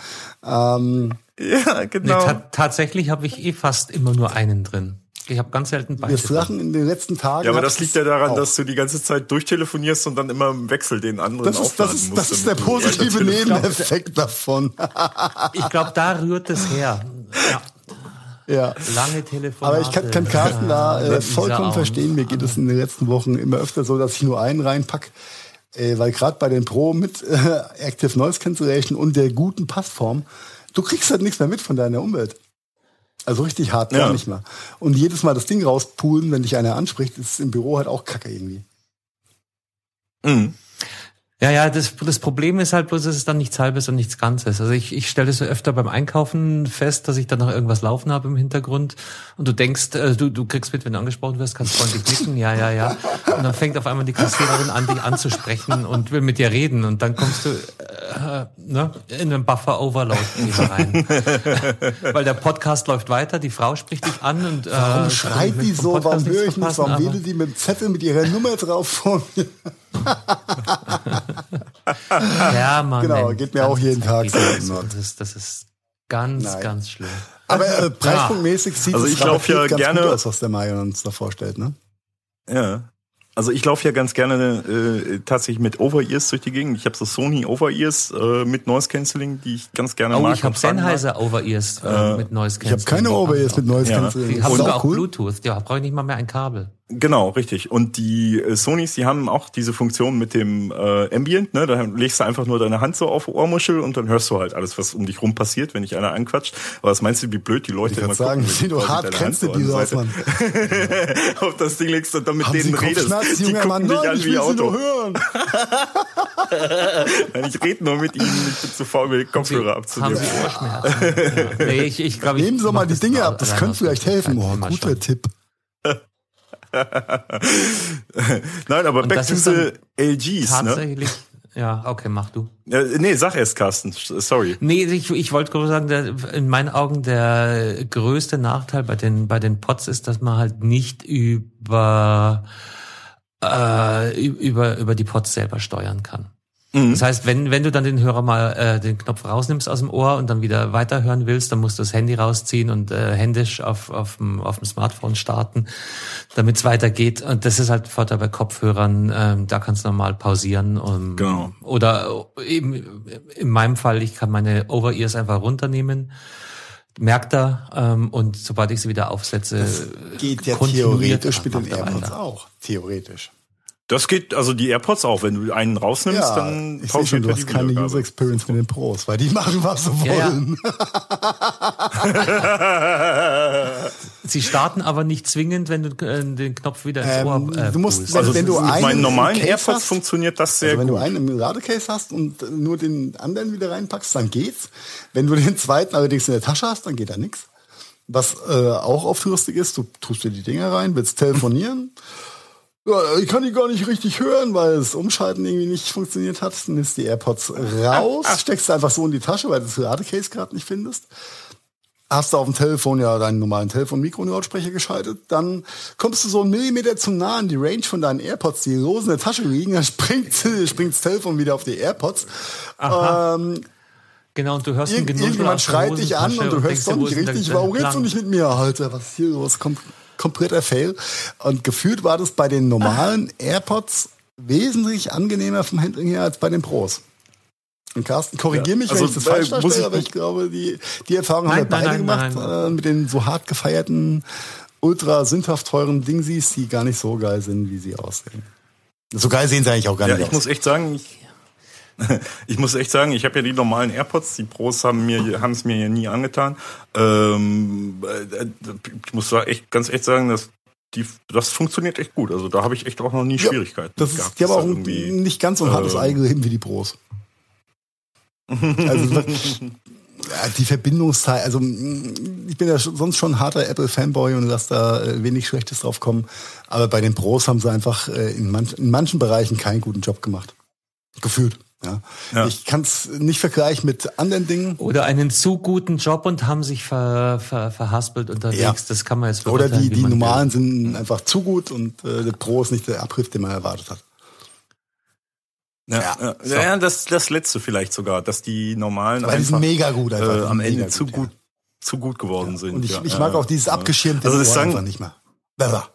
Ähm, ja, genau. Nee, ta tatsächlich habe ich eh fast immer nur einen drin. Ich habe ganz selten beide. Wir Sachen in den letzten Tagen. Ja, aber das liegt ja daran, auch. dass du die ganze Zeit durchtelefonierst und dann immer im Wechsel den anderen das ist, das ist, musst, Das ist der positive Nebeneffekt davon. ich glaube, da rührt es her. [laughs] Ja. Ja. Lange Telefonate. Aber ich kann, kann Carsten da äh, vollkommen verstehen. Mir geht es in den letzten Wochen immer öfter so, dass ich nur einen reinpack. Äh, weil gerade bei den Pro mit äh, Active Noise Cancellation und der guten Passform, du kriegst halt nichts mehr mit von deiner Umwelt. Also richtig hart, gar ja. nicht mehr. Und jedes Mal das Ding rauspulen, wenn dich einer anspricht, ist im Büro halt auch kacke irgendwie. Mhm. Ja, ja, das, das Problem ist halt bloß, dass es dann nichts Halbes und nichts Ganzes. Also ich, ich stelle so öfter beim Einkaufen fest, dass ich dann noch irgendwas laufen habe im Hintergrund und du denkst, äh, du, du kriegst mit, wenn du angesprochen wirst, kannst freundlich klicken, ja, ja, ja. Und dann fängt auf einmal die Kassiererin an, dich anzusprechen und will mit dir reden und dann kommst du äh, ne, in einen Buffer-Overload rein. [laughs] Weil der Podcast läuft weiter, die Frau spricht dich an und äh, Warum schreit die so? Warum höre ich nicht? Warum wählt die mit dem Zettel mit ihrer Nummer drauf vor mir? [laughs] ja, Mann. Genau, geht mir auch jeden Tag so. Das ist, das ist ganz, Nein. ganz schlimm. Aber äh, preispunktmäßig sieht also es ich laufe ja gerne aus, was der Mario uns da vorstellt, ne? Ja. Also ich laufe ja ganz gerne äh, tatsächlich mit Over-Ears durch die Gegend. Ich habe so Sony Over-Ears äh, mit Noise Cancelling, die ich ganz gerne oh, mag. ich habe Sennheiser Over-Ears äh, mit Noise Cancelling. Ich habe keine Over-Ears mit Noise Cancelling. Ja. Die haben sogar auch cool. Bluetooth. Ja, brauche ich nicht mal mehr ein Kabel. Genau, richtig. Und die äh, Sonys, die haben auch diese Funktion mit dem äh, Ambient, ne? Da legst du einfach nur deine Hand so auf Ohrmuschel und dann hörst du halt alles, was um dich rum passiert, wenn dich einer anquatscht. Aber was meinst du, wie blöd die Leute ich immer sagen, gucken, wie du hart kennst du diese aus, [laughs] Mann. auf das Ding legst und dann mit haben denen redest. Die gucken Mann, dich an wie Auto. Nur hören. [laughs] Nein, ich rede nur mit ihnen, ich bin zu faul, mir den Kopfhörer abzunehmen. Haben sie Ohrschmerzen? ja. [laughs] nee, ich, ich glaub, ich Nehmen Sie mal die Dinge ab, das könnte vielleicht helfen. Oh, guter Tipp. [laughs] Nein, aber back to the LGs. Ne? Tatsächlich. Ne? Ja, okay, mach du. Nee, sag erst, Carsten. Sorry. Nee, ich, ich wollte gerade sagen, der, in meinen Augen der größte Nachteil bei den, bei den Pods ist, dass man halt nicht über, äh, über, über die Pods selber steuern kann. Mhm. Das heißt, wenn, wenn du dann den Hörer mal äh, den Knopf rausnimmst aus dem Ohr und dann wieder weiterhören willst, dann musst du das Handy rausziehen und äh, händisch auf, auf, dem, auf dem Smartphone starten, damit es weitergeht. Und das ist halt Vorteil bei Kopfhörern, ähm, da kannst du normal pausieren. Um, genau. Oder eben in meinem Fall, ich kann meine Over-Ears einfach runternehmen merkt er ähm, und sobald ich sie wieder aufsetze, das geht ja theoretisch mit den AirPods auch. Theoretisch. Das geht, also die AirPods auch. Wenn du einen rausnimmst, ja, dann ich sehe schon, du hast keine User Experience mit den Pros, weil die machen, was sie wollen. Ja, ja. [laughs] sie starten aber nicht zwingend, wenn du äh, den Knopf wieder ins Ohr ähm, äh, Du musst, wenn, also wenn du mit einen meinen normalen AirPods hast, funktioniert das sehr also wenn gut. Wenn du einen im Ladecase hast und nur den anderen wieder reinpackst, dann geht's. Wenn du den zweiten allerdings in der Tasche hast, dann geht da nichts. Was äh, auch oft lustig ist, du tust dir die Dinger rein, willst telefonieren ja, ich kann die gar nicht richtig hören, weil das Umschalten irgendwie nicht funktioniert hat. Dann nimmst die AirPods raus, steckst einfach so in die Tasche, weil du das Ladecase gerade nicht findest. Hast du auf dem Telefon ja deinen normalen Telefon-Mikro-Lautsprecher geschaltet, dann kommst du so einen Millimeter zu nah an die Range von deinen AirPods, die los in der Tasche liegen, dann springt, springt das Telefon wieder auf die AirPods. Ähm, Genau, und du hörst ihn genug. Irgendjemand schreit dich an und du hörst doch nicht richtig. Warum redest du nicht mit mir, Alter? Was ist hier los? Kommt kompletter Fail. Und gefühlt war das bei den normalen AirPods wesentlich angenehmer vom Handling her als bei den Pros. Und Carsten, korrigier mich, ja, also, wenn ich das falsch darstelle, aber ich glaube, die, die Erfahrung nein, haben wir beide nein, gemacht, nein, äh, mit den so hart gefeierten, ultra sündhaft teuren Dingsies, die gar nicht so geil sind, wie sie aussehen. So geil sehen sie eigentlich auch gar ja, nicht ich aus. Ich muss echt sagen, ich, [laughs] ich muss echt sagen, ich habe ja die normalen AirPods, die Pros haben mir haben es mir ja nie angetan. Ähm, äh, ich muss da echt ganz echt sagen, dass die, das funktioniert echt gut. Also da habe ich echt auch noch nie Schwierigkeiten. Ja, das ist, die haben auch nicht ganz so ein hartes äh, Ei wie die Pros. Also [laughs] die Verbindungszeit, also ich bin ja sonst schon ein harter Apple-Fanboy und lasse da äh, wenig Schlechtes drauf kommen. Aber bei den Pros haben sie einfach äh, in, manch, in manchen Bereichen keinen guten Job gemacht. Gefühlt. Ja. ja. Ich kann es nicht vergleichen mit anderen Dingen. Oder einen zu guten Job und haben sich ver, ver, verhaspelt unterwegs. Ja. Das kann man jetzt Oder die, die normalen will. sind einfach zu gut und äh, der Pro ist nicht der Abriss, den man erwartet hat. Ja, ja, so. ja, das, das letzte vielleicht sogar, dass die normalen Weil einfach, die sind mega gut einfach. Äh, am Ende zu gut, ja. zu gut geworden sind. Und ich, ich mag auch dieses abgeschirmte also das sagen, einfach nicht mehr. Besser.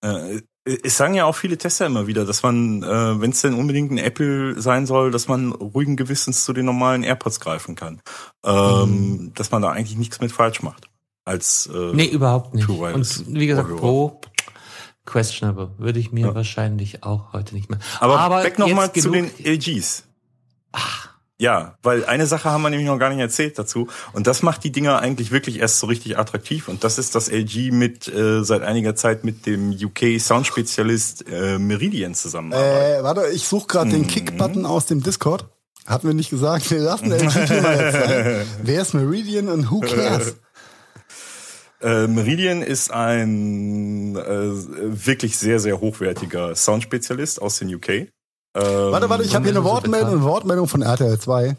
Äh, es sagen ja auch viele Tester immer wieder, dass man, äh, wenn es denn unbedingt ein Apple sein soll, dass man ruhigen Gewissens zu den normalen AirPods greifen kann. Ähm, mhm. Dass man da eigentlich nichts mit falsch macht. Als äh, Nee, überhaupt nicht. Und wie gesagt, Pro questionable. Würde ich mir ja. wahrscheinlich auch heute nicht mehr. Aber, Aber weg nochmal zu den LGs. Ach. Ja, weil eine Sache haben wir nämlich noch gar nicht erzählt dazu. Und das macht die Dinger eigentlich wirklich erst so richtig attraktiv. Und das ist das LG mit äh, seit einiger Zeit mit dem UK Sound-Spezialist äh, Meridian zusammen. Äh, warte, ich suche gerade mhm. den Kick-Button aus dem Discord. Hatten wir nicht gesagt, wir lassen LG mal jetzt sein. [laughs] Wer ist Meridian und who cares? Äh, Meridian ist ein äh, wirklich sehr, sehr hochwertiger Soundspezialist aus den UK. Ähm, warte, warte, ich habe hier eine Wortmeldung, eine Wortmeldung von RTL 2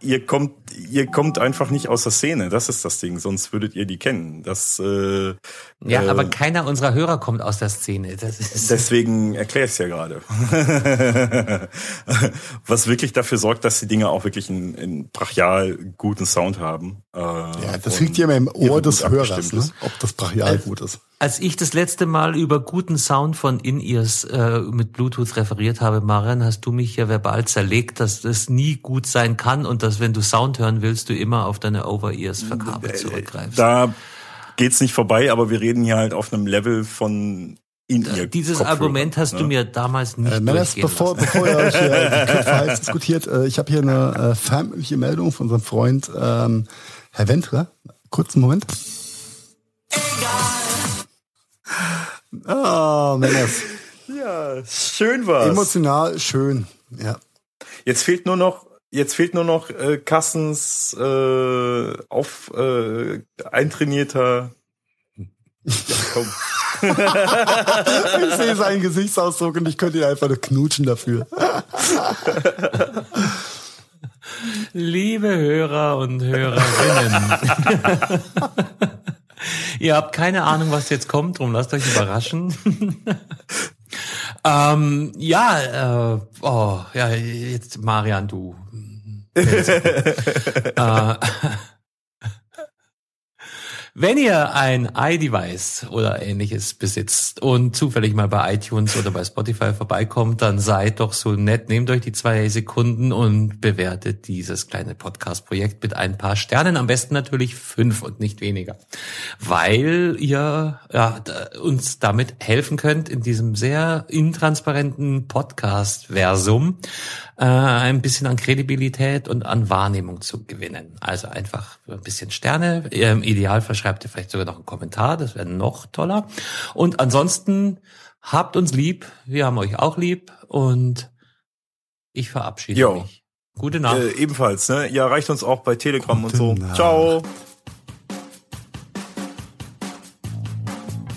ihr kommt, ihr kommt einfach nicht aus der Szene. Das ist das Ding. Sonst würdet ihr die kennen. Das, äh, ja, äh, aber keiner unserer Hörer kommt aus der Szene. Das ist [laughs] deswegen erkläre ich es ja gerade. [laughs] Was wirklich dafür sorgt, dass die Dinge auch wirklich einen, einen brachial guten Sound haben. Äh, ja, das liegt ja immer im Ohr des Hörers, ne? ob das brachial äh, gut ist. Als ich das letzte Mal über guten Sound von In-Ears äh, mit Bluetooth referiert habe, Marian, hast du mich ja verbal zerlegt, dass das nie gut sein kann und dass wenn du Sound hören willst, du immer auf deine Over-Ears verkabelt äh, zurückgreifst. Da geht's nicht vorbei, aber wir reden hier halt auf einem Level von in ihr Dieses Kopfhörer, Argument hast ne? du mir damals nicht äh, Männers, bevor, bevor ihr euch hier [laughs] diskutiert, äh, ich habe hier eine äh, förmliche Meldung von unserem Freund ähm, Herr Wentre. Kurzen Moment. Ah, oh, Männers. Ja, schön war's. Emotional schön, ja. Jetzt fehlt nur noch, jetzt fehlt nur noch äh, Kassens äh, auf äh, eintrainierter. Ja, komm. [laughs] ich sehe seinen Gesichtsausdruck und ich könnte ihn einfach nur knutschen dafür. Liebe Hörer und Hörerinnen. [laughs] Ihr habt keine Ahnung, was jetzt kommt, drum lasst euch überraschen. [laughs] ähm, ja, äh, oh, ja, jetzt Marian, du. [laughs] äh, wenn ihr ein iDevice oder ähnliches besitzt und zufällig mal bei iTunes oder bei Spotify vorbeikommt, dann seid doch so nett, nehmt euch die zwei Sekunden und bewertet dieses kleine Podcast-Projekt mit ein paar Sternen. Am besten natürlich fünf und nicht weniger. Weil ihr ja, uns damit helfen könnt, in diesem sehr intransparenten Podcast-Versum äh, ein bisschen an Kredibilität und an Wahrnehmung zu gewinnen. Also einfach ein bisschen Sterne. Im Idealfall schreibt ihr vielleicht sogar noch einen Kommentar, das wäre noch toller. Und ansonsten habt uns lieb, wir haben euch auch lieb und ich verabschiede jo. mich. Gute Nacht. Äh, ebenfalls, ne? Ihr erreicht uns auch bei Telegram Gute und so. Nacht. Ciao.